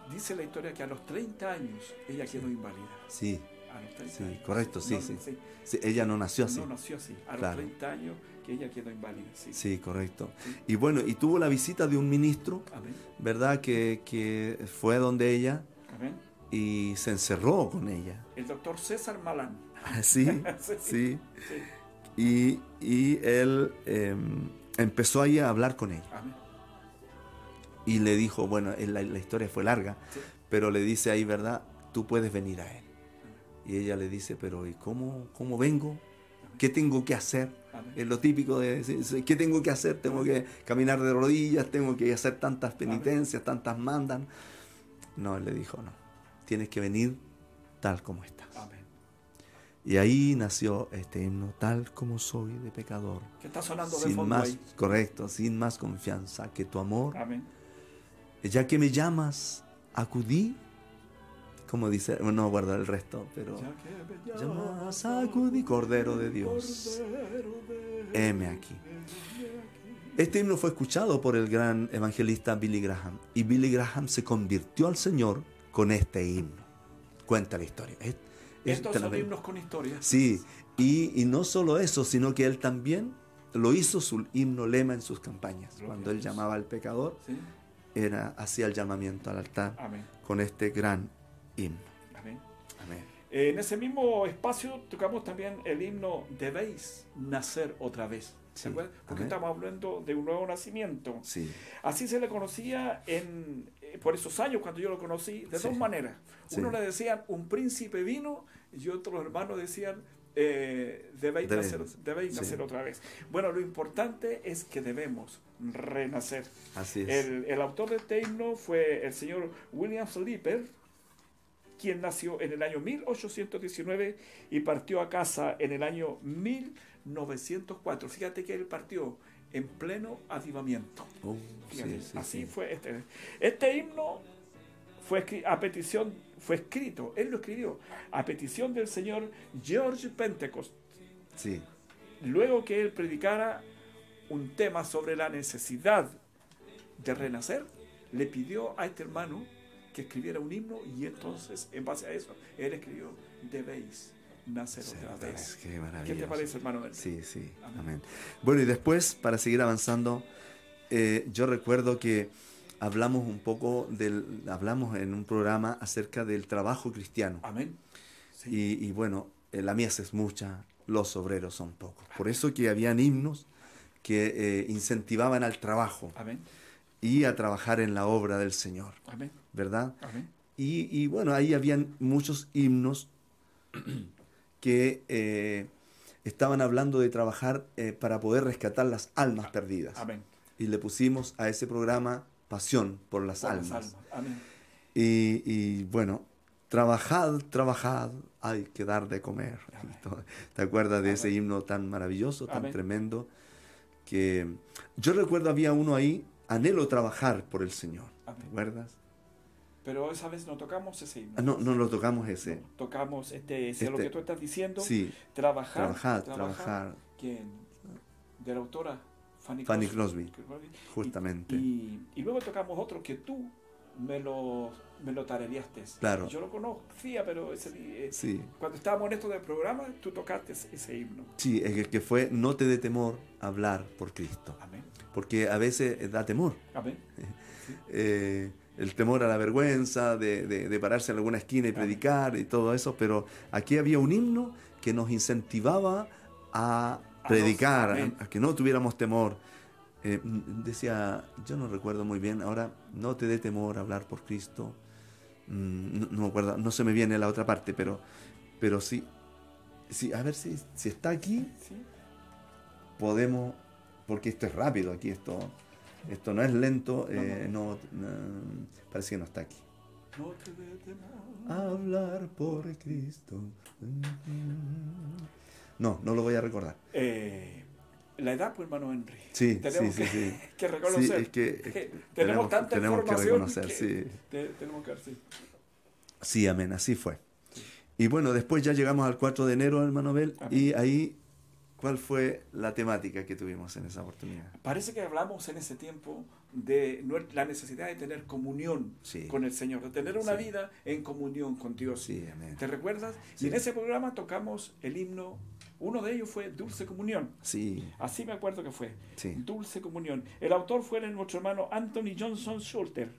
dice la historia que a los 30 años ella quedó inválida. Sí, A los 30 Sí, años. correcto, sí, No, sí. sí. sí, ella no nació así. No nació así. A Claro. los 30 años que ella quedó inválida. Sí. Sí, correcto. Y bueno, y tuvo la visita de un ministro, Amén. ¿verdad? Que, que fue donde ella Amén. y se encerró con ella. El doctor César Malán. *laughs* Sí, Sí. sí. Y, y él eh, empezó ahí a hablar con ella. Amén. Y le dijo, bueno, la, la historia fue larga, pero le dice ahí, ¿verdad? Tú puedes venir a él. Y ella le dice, pero ¿y cómo, cómo vengo? ¿Qué tengo que hacer? Es lo típico de decir, ¿qué tengo que hacer? Tengo que caminar de rodillas, tengo que hacer tantas penitencias, tantas mandan. No, él le dijo, no, tienes que venir tal como estás. Y ahí nació este himno, tal como soy de pecador. Que está sonando de Sin fondo más, ahí. correcto, sin más confianza que tu amor. Amén. Ya que me llamas, acudí. Como dice, no guarda el resto, pero... Ya que me Llamas, acudí, Cordero de Dios. Heme aquí. Este himno fue escuchado por el gran evangelista Billy Graham y Billy Graham se convirtió al Señor con este himno. Cuenta la historia. Es- es Estos son himnos con historias. Sí, y, y no solo eso, sino que él también lo hizo su himno lema en sus campañas. Cuando él llamaba al pecador, Sí. era, hacía el llamamiento al altar Amén. con este gran himno. Amén. Amén. Eh, En ese mismo espacio tocamos también el himno Debéis nacer otra vez. ¿Se Sí. Porque estamos hablando de un nuevo nacimiento. Sí, Así se le conocía en, eh, por esos años cuando yo lo conocí, de Sí. dos maneras. Uno le decían un príncipe vino y otros hermanos decían eh, debéis, nacer, debéis nacer otra vez. Bueno, lo importante es que debemos renacer. así es. El, el autor de este himno fue el señor William Slipper, quien nació en el año 1819 y partió a casa en el año 1904. Fíjate que él partió en pleno avivamiento. Oh, sí, Fíjate, sí, así sí. fue este. Este himno fue a petición, fue escrito, él lo escribió, a petición del señor George Pentecost, Sí, luego que él predicara un tema sobre la necesidad de renacer, le pidió a este hermano que escribiera un himno y entonces, en base a eso, él escribió, debéis nacer otra vez. Qué ¿Qué maravilloso. te parece, hermano? Sí, sí, Amén. amén. Bueno, y después, para seguir avanzando, eh, yo recuerdo que hablamos un poco del, hablamos en un programa acerca del trabajo cristiano. Amén. Sí. Y, y bueno, eh, la mies es mucha, los obreros son pocos. Por eso que habían himnos que eh, incentivaban al trabajo Amén. Y a trabajar en la obra del Señor, Amén. ¿verdad? Amén. Y, y bueno, ahí habían muchos himnos *clears throat* que eh, estaban hablando de trabajar eh, para poder rescatar las almas perdidas. Amén. Y le pusimos a ese programa Pasión por las Por las almas. Amén. Y, y, bueno, trabajad, trabajad, hay que dar de comer. *laughs* Amén. ¿Te acuerdas de ese himno tan maravilloso, tan tremendo? Que yo recuerdo había uno ahí, anhelo trabajar por el Señor. ¿Te Amén. acuerdas? Pero esa vez no tocamos ese himno. Ah, no, no lo tocamos ese. No, tocamos este, ese, lo Este, que tú estás diciendo. Sí, Trabajar. trabajar, trabajar, ¿Quién? De la autora Fanny, Fanny Crosby, Crosby. justamente. Y, y luego tocamos otro que tú me lo, me lo tarareaste. Claro. Yo lo conocía, pero ese, eh, Sí, cuando estábamos en esto del programa, tú tocaste ese, himno. sí, es que- que fue no te dé temor hablar por Cristo, Amén. porque a veces eh, da temor. Amén. *laughs* eh, el temor a la vergüenza, de, de- de pararse en alguna esquina y predicar y todo eso, pero aquí había un himno que nos incentivaba a A predicar, a, a que no tuviéramos temor. Eh, decía, yo no recuerdo muy bien, ahora no te dé temor hablar por Cristo. Mm, no, no me acuerdo, no se me viene la otra parte, pero, pero sí, sí, a ver si, si está aquí, Sí. podemos, porque esto es rápido aquí, esto, esto no es lento, eh, no, no, parece que no está aquí. No te dé temor. Hablar por Cristo. No, no lo voy a recordar. Eh, la edad, pues, hermano Henry. Sí, tenemos sí, que, sí, *laughs* que reconocer. Sí, es que, es que tenemos, *laughs* tenemos- tanta tenemos que información reconocer, sí. te- tenemos que ver, sí. Sí, amén, así fue. Y bueno, después ya llegamos al 4 de enero, hermano Amén. y ahí, ¿cuál fue la temática que tuvimos en esa oportunidad? Parece que hablamos en ese tiempo de la necesidad de tener comunión Sí. con el Señor, de tener una vida en comunión con Dios. Sí, amén. ¿Te recuerdas? Y en ese programa tocamos el himno, uno de ellos fue Dulce Comunión. Sí, Así me acuerdo que fue. sí, Dulce Comunión. El autor fue nuestro hermano Anthony Johnson Schulter.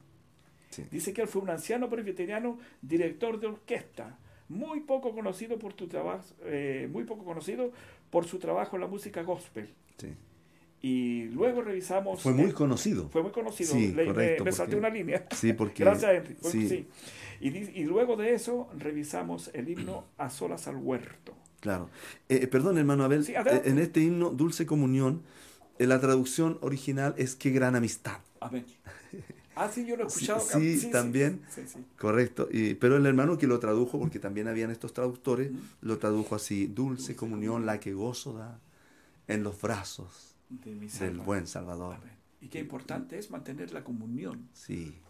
sí. Dice que él fue un anciano presbiteriano, director de orquesta, muy poco conocido por tu trabajo, eh, muy poco conocido por su trabajo en la música gospel. sí. Y luego revisamos. Fue muy conocido. fue muy conocido. Sí, Le- correcto, me, salté porque- una línea. Sí, porque... Gracias, Henry. Sí. sí. Y, y luego de eso revisamos el himno A Solas al Huerto. Claro. Eh, perdón, hermano Abel, Sí, eh, en este himno, Dulce Comunión, eh, la traducción original es Qué gran amistad. Amén. *laughs* Ah, sí, yo lo he escuchado. sí, también. Sí. Correcto. Y, pero el hermano que lo tradujo, porque también habían estos traductores, lo tradujo así, Dulce Comunión, la que gozo da en los brazos De mi del buen Salvador. Amén. Y qué importante es mantener la comunión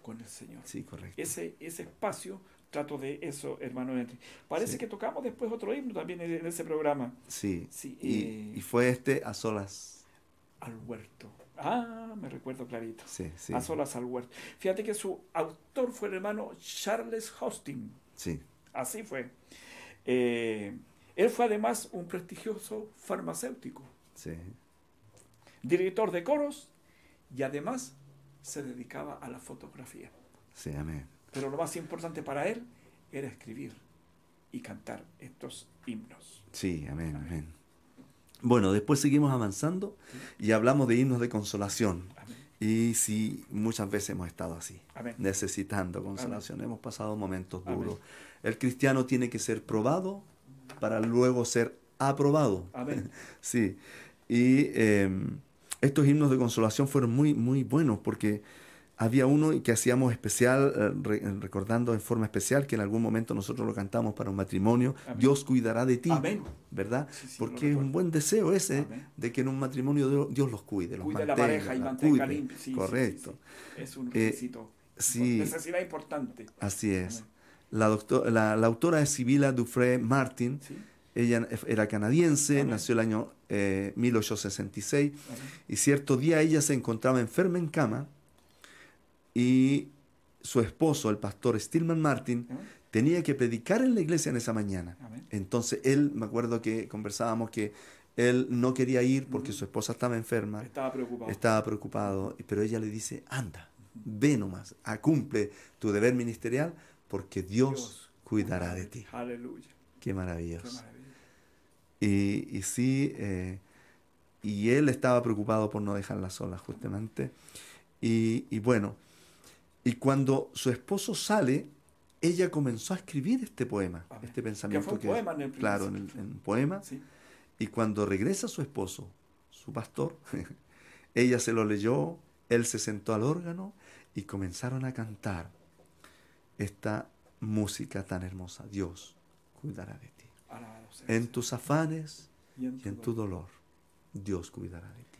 con el Señor. sí, correcto. Ese, ese espacio, trato de eso, hermano Henry. Parece Sí. que tocamos después otro himno también en, ese programa. Sí. Sí, Y, eh, y fue este a solas. Al huerto. Ah, me recuerdo clarito. Sí, sí. A solas al huerto. Fíjate que su autor fue el hermano Charles Hostin. Sí, Así fue. Eh, él fue además un prestigioso farmacéutico, sí. director de coros y además se dedicaba a la fotografía. Sí, amén. Pero lo más importante para él era escribir y cantar estos himnos. Sí, amén, Amén. amén. Bueno, después seguimos avanzando y hablamos de himnos de consolación. Amén. Y sí, muchas veces hemos estado así, Amén. necesitando consolación. Hemos pasado momentos Amén. duros. El cristiano tiene que ser probado para luego ser aprobado. Amén. *laughs* Sí. Y eh, estos himnos de consolación fueron muy, muy buenos porque había uno que hacíamos especial, eh, re- recordando en forma especial que en algún momento nosotros lo cantamos para un matrimonio, Amén. Dios cuidará de ti, Amén. ¿verdad? Sí, sí, Porque es un buen deseo ese Amén. de que en un matrimonio Dios- los cuide, los Cuide la mantenga, pareja y la mantenga limpio. Sí, Correcto. sí. Es un Eh, requisito. sí. Necesidad importante. Así es. La, doctor- la, la autora es Sibila Dufresne Martin. Sí. Ella era canadiense, Amén. nació el año eh, 1866 Amén. y cierto día ella se encontraba enferma en cama y su esposo, el pastor Stillman Martin, tenía que predicar en la iglesia en esa mañana. Amén. Entonces él, me acuerdo que conversábamos que él no quería ir porque su esposa estaba enferma, Estaba preocupado. estaba preocupado, pero ella le dice, anda, ve nomás, a cumple tu deber ministerial porque Dios, cuidará de ti. Aleluya. Qué Qué maravilloso. maravilla. Y, y sí, eh, y él estaba preocupado por no dejarla sola, justamente. Y, y bueno, y cuando su esposo sale, ella comenzó a escribir este poema, Amén. este Que pensamiento fue un que- poema en el claro, en, el, en un poema. Sí. Y cuando regresa su esposo, su pastor, *laughs* ella se lo leyó, él se sentó al órgano y comenzaron a cantar esta música tan hermosa. Dios cuidará de ti. En tus afanes y en y en tu tu dolor. dolor, Dios cuidará de ti.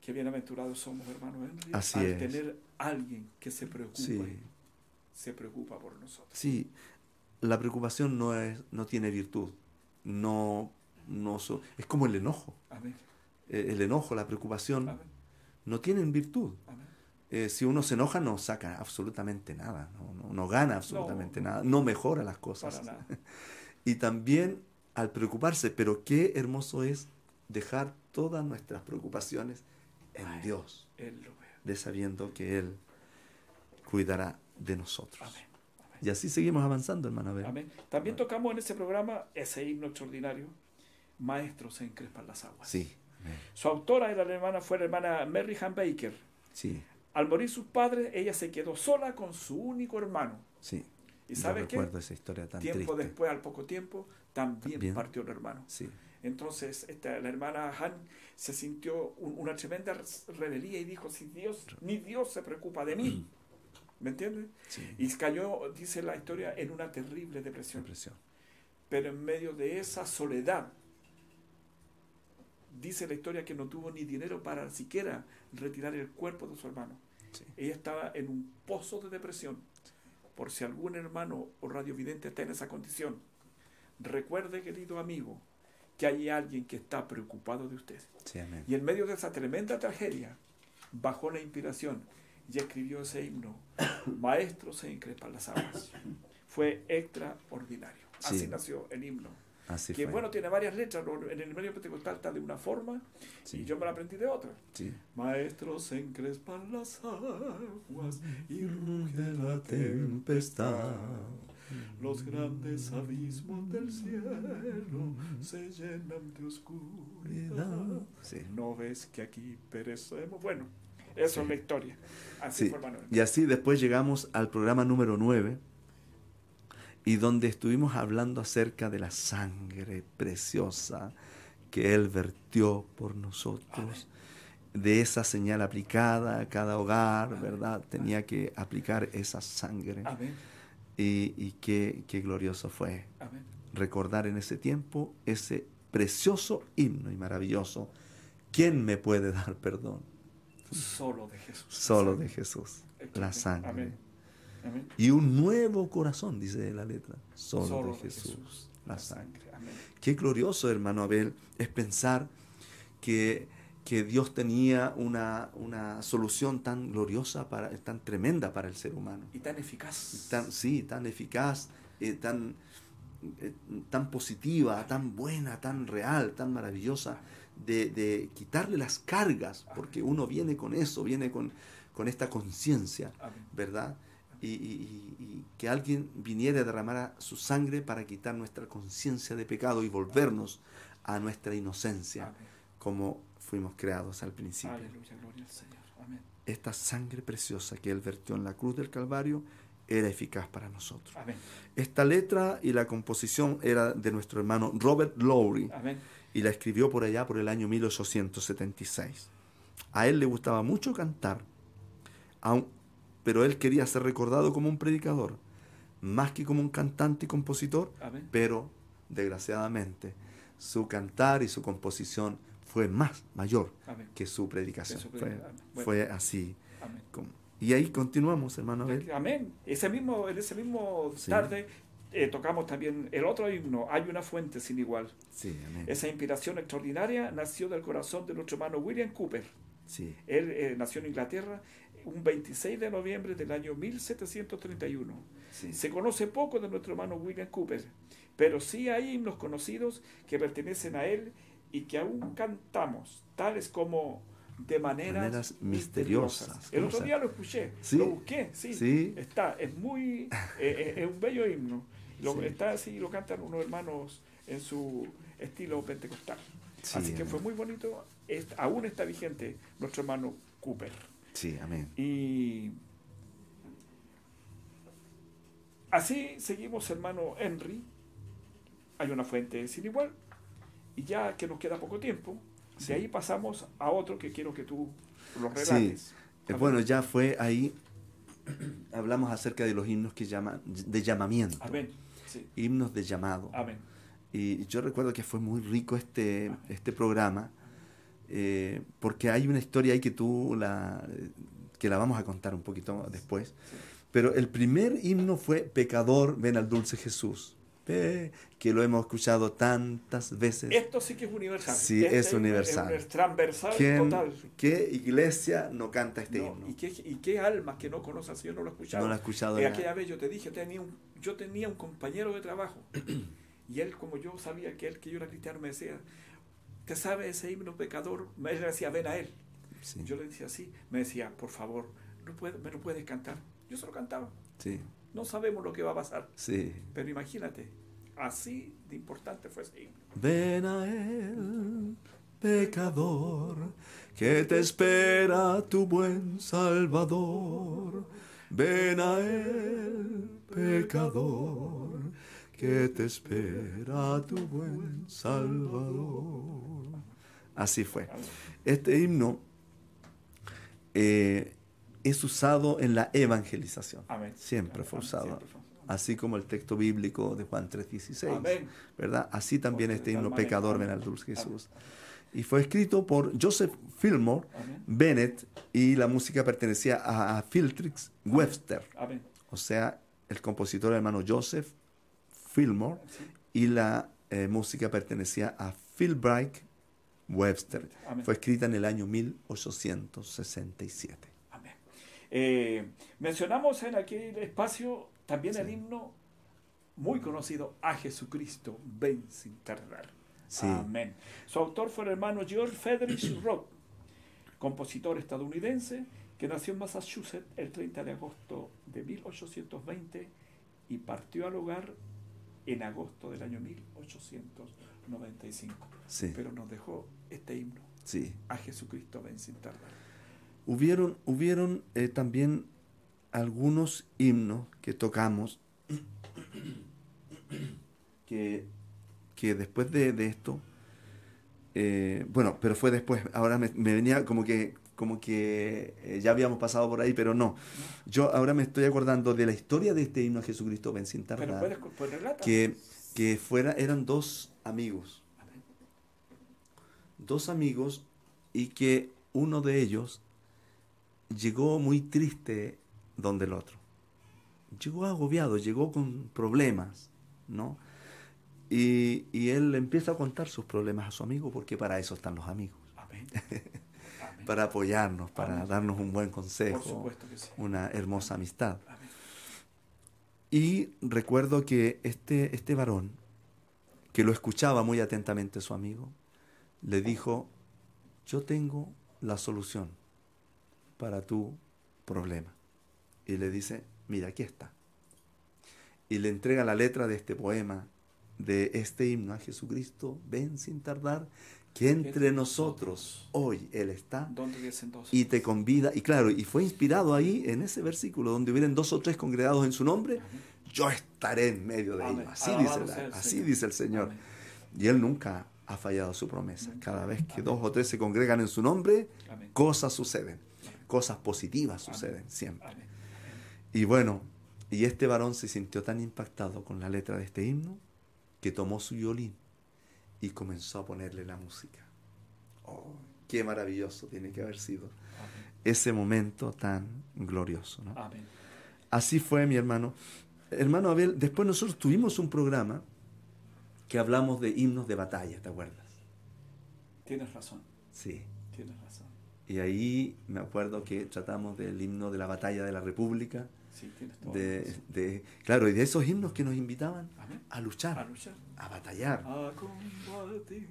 Qué bienaventurados somos, hermano Henry, Así al es. tener alguien que se preocupa, Sí, se preocupa por nosotros. sí, la preocupación no, es, no tiene virtud. No, no so- es como el enojo. Amén. Eh, El enojo, la preocupación Amén. no tienen virtud. Amén. Eh, si uno se enoja no saca absolutamente nada, no, no- no gana absolutamente No. nada, no mejora las cosas. *laughs* Y también al preocuparse, pero qué hermoso es dejar todas nuestras preocupaciones en Ay. Dios, Él lo. De sabiendo que Él cuidará de nosotros. Amén. Amén. Y así seguimos avanzando, hermana Bel. Amén. También tocamos en ese programa ese himno extraordinario, Maestros se encrespan las aguas. Sí, Su autora era la hermana, fue la hermana Mary Han Baker. sí, Al morir sus padres, ella se quedó sola con su único hermano. sí. ¿Y Yo sabe qué? esa historia tan Tiempo triste. después, al poco tiempo, también, También. partió el hermano. Sí, Entonces, esta, la hermana Han se sintió un- una tremenda rebelía y dijo, si Dios, ni Dios se preocupa de mí. *clears throat* ¿Me entiendes? sí. Y cayó, dice la historia, en una terrible depresión. Depresión. Pero en medio de esa soledad, dice la historia que no tuvo ni dinero para siquiera retirar el cuerpo de su hermano. Sí. Ella estaba en un pozo de depresión. Por si algún hermano o radiovidente está en esa condición, recuerde, querido amigo, que hay alguien que está preocupado de usted. Sí, amén. Y en medio de esa tremenda tragedia, bajó la inspiración y escribió ese himno, Maestro se increpan las aguas. Fue extraordinario. Así Sí. nació el himno. Así que fue. bueno, tiene varias letras. En el medio pentecostal está de una forma Sí, y yo me la aprendí de otra. sí. Maestro se encrespan las aguas y ruge la tempestad. Los grandes abismos del cielo se llenan de oscuridad. Sí. No ves que aquí perecemos. Bueno, eso Sí. es la historia. Así Sí. Y así después llegamos al programa número 9 y donde estuvimos hablando acerca de la sangre preciosa que Él vertió por nosotros, de esa señal aplicada a cada hogar. ¿verdad? Tenía que aplicar esa sangre Amén. Y, y qué, qué glorioso fue Amén. recordar en ese tiempo ese precioso himno y maravilloso. ¿Quién me puede dar perdón? Solo de Jesús. Solo de. Jesús, la sangre. Amén. Amén. Y un nuevo corazón, dice la letra. Solo, de Jesús. la sangre. Amén. Qué glorioso, hermano Abel, es pensar que, que Dios tenía una, una solución tan gloriosa, para, tan tremenda para el ser humano. Y tan eficaz. Tan, sí, tan eficaz, eh, tan, eh, tan positiva, tan buena, tan real, tan maravillosa, de, de quitarle las cargas, porque uno viene con eso, viene con, con esta conciencia. ¿verdad? Y, y- que alguien viniera a derramar a su sangre para quitar nuestra conciencia de pecado y volvernos a nuestra inocencia, como fuimos creados al principio. Aleluya, gloria al Señor. Amén. Esta sangre preciosa que Él vertió en la cruz del Calvario era eficaz para nosotros. Amén. Esta letra y la composición era de nuestro hermano Robert Lowry Amén. y la escribió por allá por el año 1876. A él le gustaba mucho cantar, aun- pero él quería ser recordado como un predicador, más que como un cantante y compositor, Amén. pero desgraciadamente su cantar y su composición fue más mayor Amén. que su predicación. Que su Fue, predicación. Bueno. fue así. Amén. como- Y ahí continuamos, hermano Abel. Amén. Ese mismo, en ese mismo Sí. tarde eh, tocamos también el otro himno, Hay una fuente sin igual. Sí, amén. Esa inspiración extraordinaria nació del corazón de nuestro hermano William Cooper. Sí, Él eh, nació en Inglaterra un 26 de noviembre del año 1731. sí. Se conoce poco de nuestro hermano William Cooper, pero sí hay himnos conocidos que pertenecen a él y que aún cantamos, tales como de maneras, Maneras misteriosas. misteriosas. El ¿Cómo otro día lo escuché, Sí. lo busqué, sí, Sí. está, es muy, eh, eh, es un bello himno. Lo, Sí. Está así, lo cantan unos hermanos en su estilo pentecostal. Sí, así que fue muy bonito, es- aún está vigente nuestro hermano Cooper. Sí, amén. Y así seguimos, hermano Henry. Hay una fuente sin igual. Y ya que nos queda poco tiempo, Sí. de ahí pasamos a otro que quiero que tú lo Sí. relates. Eh, Bueno, ya fue ahí, *clears throat* hablamos acerca de los himnos que llaman, de llamamiento, Amén. Sí. himnos de llamado. Amén. Y yo recuerdo que fue muy rico este, este programa, eh, porque hay una historia ahí que tú la, que la vamos a contar un poquito después. Sí. Pero el primer himno fue Pecador, ven al dulce Jesús, Pe- que lo hemos escuchado tantas veces. Esto sí que es universal. Sí, Este es universal. Es transversal ¿Quién- total. ¿Qué iglesia no canta este No, himno? ¿y, qué, ¿Y qué alma que no conoce al Señor no lo ha escuchado? No lo ha escuchado. Eh, aquella vez yo te dije, tenía un- yo tenía un compañero de trabajo *clears throat* y él, como yo sabía que él, que yo era cristiano, me decía, ¿te sabe ese himno pecador? Me decía, ven a él. Sí, Yo le decía así, me decía, por favor, no puedo, me lo puedes cantar. Yo se lo cantaba. sí, No sabemos lo que va a pasar, sí. pero imagínate, así de importante fue ese himno. Ven a él, pecador, que te espera tu buen Salvador. Ven a él, pecador, que te espera tu buen Salvador. Así fue. Este himno eh, es usado en la evangelización. Amén. Siempre fue Amén, usado. fue. Así como el texto bíblico de Juan 3:16. Amén. ¿verdad? Así también Porque este himno Pecador ven al dulce. Jesús. Y fue escrito por Joseph Fillmore. Bennett y la música pertenecía a, a Philtrix Webster, o sea, el compositor hermano Joseph Fillmore Sí. y la eh, música pertenecía a Philbright Webster. Amén. Fue escrita en el año 1867. Eh, mencionamos en aquel espacio también el himno muy conocido a Jesucristo, ven sin tardar. Sí. Amén. Su autor fue el hermano George Friedrich Roth, compositor estadounidense que nació en Massachusetts el 30 de agosto de 1820 y partió al hogar en agosto del año 1895. Sí, Pero nos dejó este himno sí. a Jesucristo, ven sin tardar. Hubieron, hubieron eh, también algunos himnos que tocamos *clears throat* que, que después de, de esto, eh, bueno, pero fue después, ahora me, me venía como que, como que eh, ya habíamos pasado por ahí, pero no. Yo ahora me estoy acordando de la historia de este himno a Jesucristo, ven sin Pero tardar, puedes, pues relata. que, que fuera, eran dos amigos, dos amigos y que uno de ellos llegó muy triste donde el otro. Llegó agobiado, llegó con problemas, ¿no? Y, y él empieza a contar sus problemas a su amigo porque para eso están los amigos, Amén. Amén. *laughs* para apoyarnos, para Amén. darnos un buen Por consejo, supuesto que sí. una hermosa amistad. Y recuerdo que este, este varón, que lo escuchaba muy atentamente su amigo, le dijo, yo tengo la solución para tu problema. Y le dice, mira, aquí está. Y le entrega la letra de este poema, de este himno a Jesucristo, ven sin tardar, que entre nosotros hoy Él está y te convida, y claro, y fue inspirado ahí en ese versículo donde hubieran dos o tres congregados en su nombre, yo estaré en medio de ellos. Así, dice, la- así Señor. dice el Señor. Y Él nunca ha fallado su promesa. Cada vez que dos o tres se congregan en su nombre, cosas suceden. Cosas positivas suceden siempre. Y bueno, y este varón se sintió tan impactado con la letra de este himno que tomó su violín y comenzó a ponerle la música. Oh, qué maravilloso tiene que haber sido ese momento tan glorioso. ¿no? Amén. Así fue, mi hermano. Hermano Abel, después nosotros tuvimos un programa que hablamos de himnos de batalla, ¿te acuerdas? Tienes razón, Sí. tienes razón. Y ahí me acuerdo que tratamos del himno de la batalla de la República, Sí, de, de- claro, y de esos himnos que nos invitaban a luchar, A luchar. a batallar. A combatir.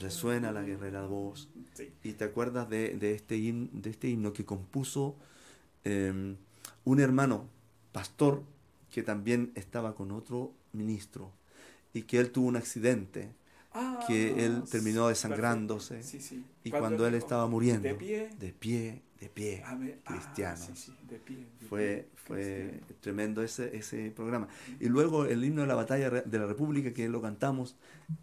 Resuena la guerrera voz. Sí. Y te acuerdas de, de este, him- de este himno que compuso eh, un hermano pastor que también estaba con otro ministro y que él tuvo un accidente Ah, que él terminó desangrándose perfecto. Sí, sí. y cuando él estaba muriendo, De pie. de pie, de pie. Ah, cristianos. sí, sí, de pie, de Fue, fue cristiano. tremendo ese, ese programa. Y luego el himno de la batalla de la República, que lo cantamos,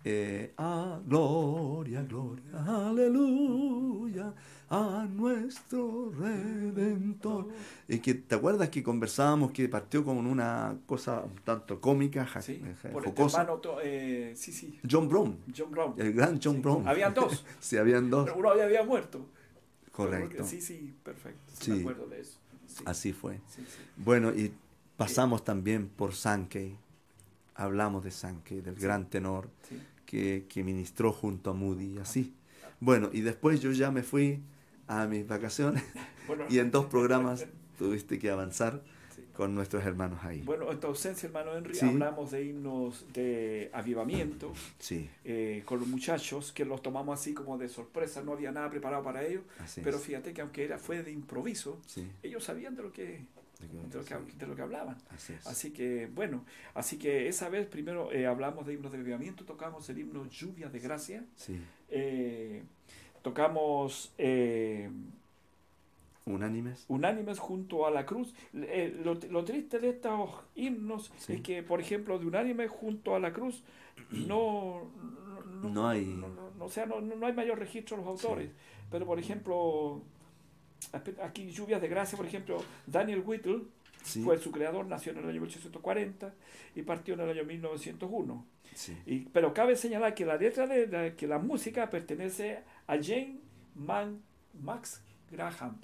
eh, a gloria, gloria, aleluya, a nuestro Redentor. Y que, ¿te acuerdas que conversábamos que partió con una cosa un tanto cómica, ja- Sí, ja- por este jocosa? hermano, to- eh, sí, sí, John Brown, John Brown. el gran John Brown. Habían dos, *laughs* sí, habían dos. pero uno había muerto. Correcto. Sí, sí, perfecto. Sí. Me acuerdo de eso. Sí, Así fue. sí. Bueno, y pasamos también por Sankey. Hablamos de Sankey, del gran tenor que, que ministró junto a Moody, así. Bueno, y después yo ya me fui a mis vacaciones *laughs* Bueno, *laughs* y en dos programas tuviste que avanzar. Con nuestros hermanos ahí. Bueno, en tu ausencia, hermano Henry, Sí. hablamos de himnos de avivamiento Sí, eh, con los muchachos, que los tomamos así como de sorpresa, no había nada preparado para ellos, así pero es. fíjate que aunque era fue de improviso, Sí, ellos sabían de lo que, de lo que, de lo que hablaban. así es. Así que, bueno, así que esa vez primero eh, hablamos de himnos de avivamiento, tocamos el himno Lluvia de Gracia, Sí, eh, tocamos eh, unánimes. unánimes junto a la cruz. Eh, lo, lo triste de estos himnos Sí. es que, por ejemplo, de unánimes junto a la cruz *clears throat* no, no, No hay- no- no- o sea, no, no hay mayor registro de los autores. Pero, por ejemplo, aquí Lluvias de Gracia, por ejemplo, Daniel Whittle Sí, fue su creador, nació en el año 1840 y partió en el año 1901. sí, Y, pero cabe señalar que la letra de, de- que la música pertenece a Jane Man, Max Graham.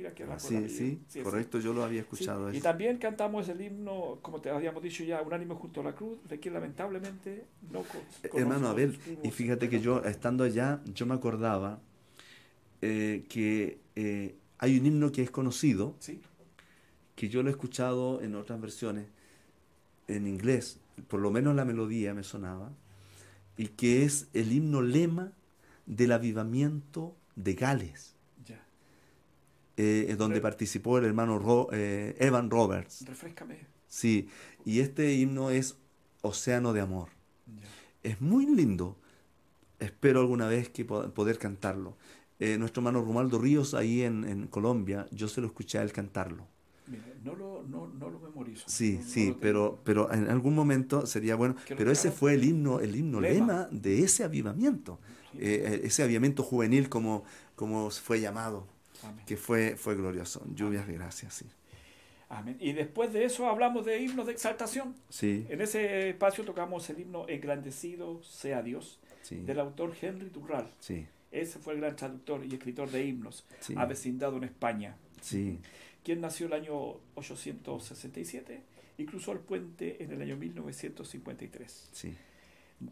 La sí, sí, sí, correcto, yo lo había sí. escuchado Y también cantamos el himno, como te habíamos dicho ya, Unánimo junto a la cruz, de que lamentablemente no Eh, Hermano Abel, y fíjate que yo, estando allá, yo me acordaba eh, que eh, hay un himno que es conocido, Sí, que yo lo he escuchado en otras versiones, en inglés, por lo menos la melodía me sonaba, y que es el himno lema del avivamiento de Gales. Eh, donde Re- participó el hermano Ro- eh, Evan Roberts. Refrescame. Sí, y este himno es Océano de Amor. Es muy lindo. Espero alguna vez que po- poder cantarlo. Eh, nuestro hermano Romualdo Ríos ahí en, en Colombia, yo se lo escuché a él cantarlo. Mira, no lo, no, no lo memorizo. Sí, no- sí, pero, pero en algún momento sería bueno. Pero ese fue el himno, el himno Lema. lema de ese avivamiento, Sí. ese avivamiento juvenil como, como fue llamado, Amén. que fue, fue glorioso. Lluvias de gracia, sí. Amén. Y después de eso hablamos de himnos de exaltación. Sí, En ese espacio tocamos el himno Engrandecido sea Dios, sí, del autor Henry Durral. sí, Ese fue el gran traductor y escritor de himnos, sí, avecindado en España, sí, quien nació el año 867 y cruzó el puente en el año 1953. sí.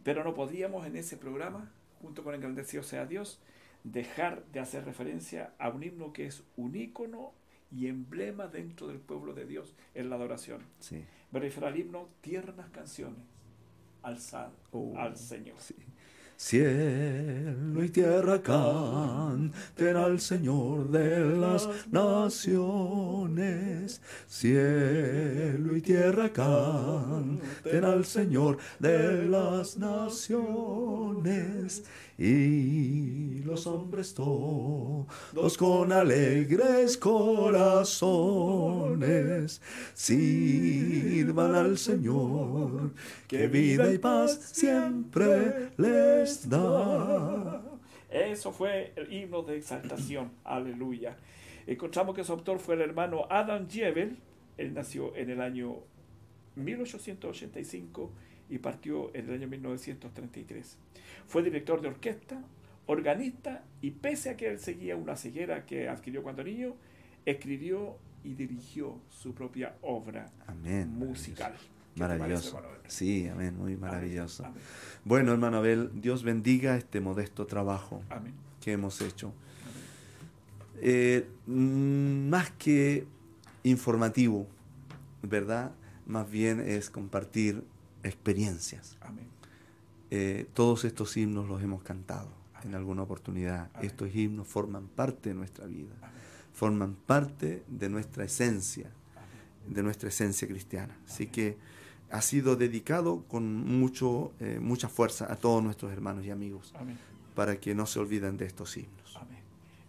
Pero no podíamos en ese programa, junto con Engrandecido sea Dios, dejar de hacer referencia a un himno que es un ícono y emblema dentro del pueblo de Dios en la adoración. sí. Me refiero al himno Tiernas Canciones, alzad Oh, al Señor. sí. Cielo y tierra canten al Señor de las naciones. Cielo y tierra canten al Señor de las naciones. Y los hombres todos con alegres corazones sirvan al Señor, que vida y paz siempre les da. Eso fue el himno de exaltación. Aleluya. Encontramos que su autor fue el hermano Adam Jebel, Él nació en el año 1885 y partió en el año 1933. Fue director de orquesta, organista y pese a que él seguía una ceguera que adquirió cuando niño, escribió y dirigió su propia obra Amén. musical. ¿Qué te Maravilloso. Abel? Sí, amén, muy maravilloso. Amén. Bueno, hermano Abel, Dios bendiga este modesto trabajo Amén. que hemos hecho. Eh, mm, más que informativo, ¿verdad? Más bien es compartir experiencias. Amén. Eh, todos estos himnos los hemos cantado en alguna oportunidad. Amén. Estos himnos forman parte de nuestra vida, forman parte de nuestra esencia, de nuestra esencia cristiana. Así que ha sido dedicado con mucho, eh, mucha fuerza a todos nuestros hermanos y amigos Amén. para que no se olviden de estos himnos. Amén.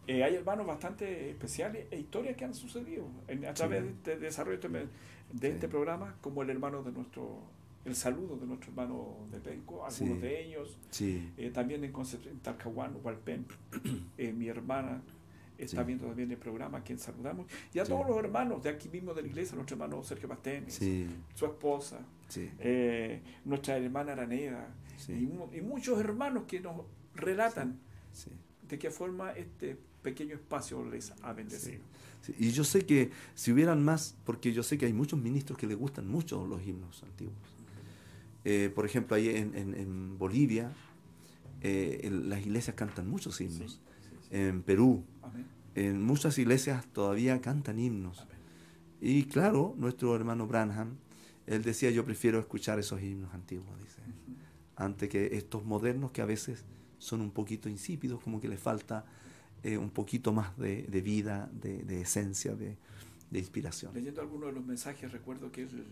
Eh, hay hermanos bastante especiales e historias que han sucedido en- a través de este desarrollo de este, de Sí. este programa, como el hermano de nuestro, el saludo de nuestro hermano de Penco, algunos Sí. de ellos, Sí, eh, también en Concepción, en Talcahuano, Hualpén, *clears throat* eh, mi hermana está Sí. viendo también el programa, a quien saludamos, y a todos los hermanos de aquí mismo de la iglesia, nuestro hermano Sergio Bastenes, su esposa, eh, nuestra hermana Araneda, y, mu- y muchos hermanos que nos relatan de qué forma este pequeño espacio les ha bendecido. Sí, Y yo sé que si hubieran más, porque yo sé que hay muchos ministros que les gustan mucho los himnos antiguos. Eh, por ejemplo, ahí en, en- en Bolivia, eh, el- las iglesias cantan muchos Sí, himnos. sí, sí. En Perú, Amén. en muchas iglesias todavía cantan himnos. Amén. Y claro, nuestro hermano Branham, él decía, yo prefiero escuchar esos himnos antiguos, dice, Ujú. antes que estos modernos que a veces son un poquito insípidos, como que les falta eh, un poquito más de, de vida, de, de esencia, de, de inspiración. Leyendo algunos de los mensajes, recuerdo que él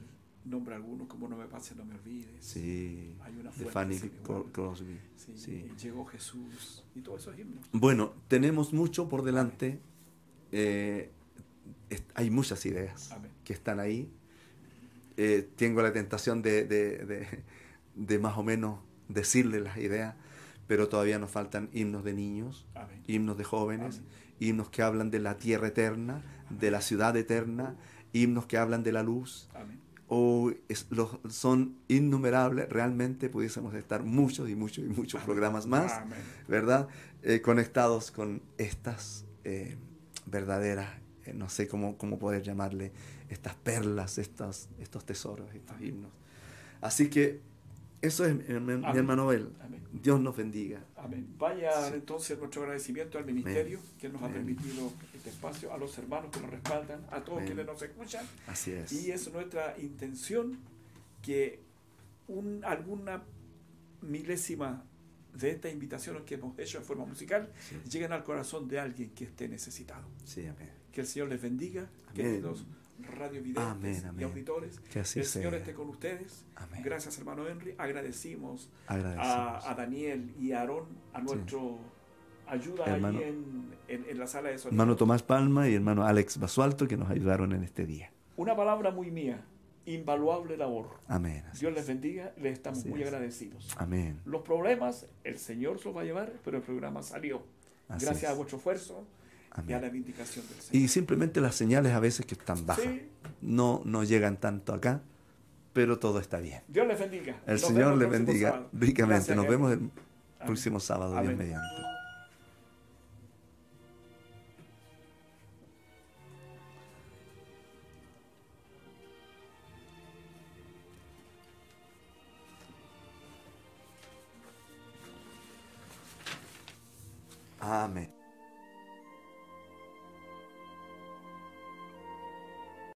nombra algunos como no me pase, no me olvides. Sí, Hay una de Fanny. Crosby. Sí, llegó Jesús y todos esos himnos. Bueno, tenemos mucho por delante. eh, es- hay muchas ideas Amén. que están ahí. Eh, tengo la tentación de, de- de- de más o menos decirles las ideas, pero todavía nos faltan himnos de niños, Amén. himnos de jóvenes, Amén. himnos que hablan de la tierra eterna, de la ciudad eterna, himnos que hablan de la luz. Amén. O es- los, son innumerables, realmente pudiésemos estar muchos y muchos y muchos programas más. Amén. ¿verdad? Eh, conectados con estas eh, verdaderas, eh, no sé cómo, cómo poder llamarle, estas perlas, estas, estos tesoros, estos himnos. Así que eso es, mi, mi- Amén. hermano Abel. Amén. Dios nos bendiga. Amén. Vaya Sí. entonces nuestro agradecimiento al ministerio que nos ha Amén. permitido este espacio, a los hermanos que nos respaldan, a todos Amén. quienes nos escuchan. Así es. Y es nuestra intención que un, alguna milésima de estas invitaciones que hemos hecho en forma musical Sí. lleguen al corazón de alguien que esté necesitado. Sí, amén. Que el Señor les bendiga, Amén. queridos radiovidentes Amén, y amén. auditores. Que así el Señor sea. esté con ustedes. Amén. Gracias, hermano Henry. Agradecimos Agradecemos. a, a Daniel y a Aarón, a nuestro ayuda Hermano- ahí en, en- en la sala de sonido. hermano Tomás Palma y hermano Alex Basualto que nos ayudaron en este día. Una palabra muy mía, invaluable labor. Amén. Dios les es. bendiga, les estamos Así muy es. agradecidos. Amén. Los problemas, el Señor se los va a llevar, pero el programa salió. Así Gracias es. a vuestro esfuerzo y a Amén. la vindicación del Señor. Y simplemente las señales a veces que están bajas. Sí, No, no llegan tanto acá, pero todo está bien. Dios les bendiga. El Nos Señor les bendiga sábado. ricamente. Gracias, Nos vemos el Amén. próximo sábado, Dios Amén. mediante. Amén.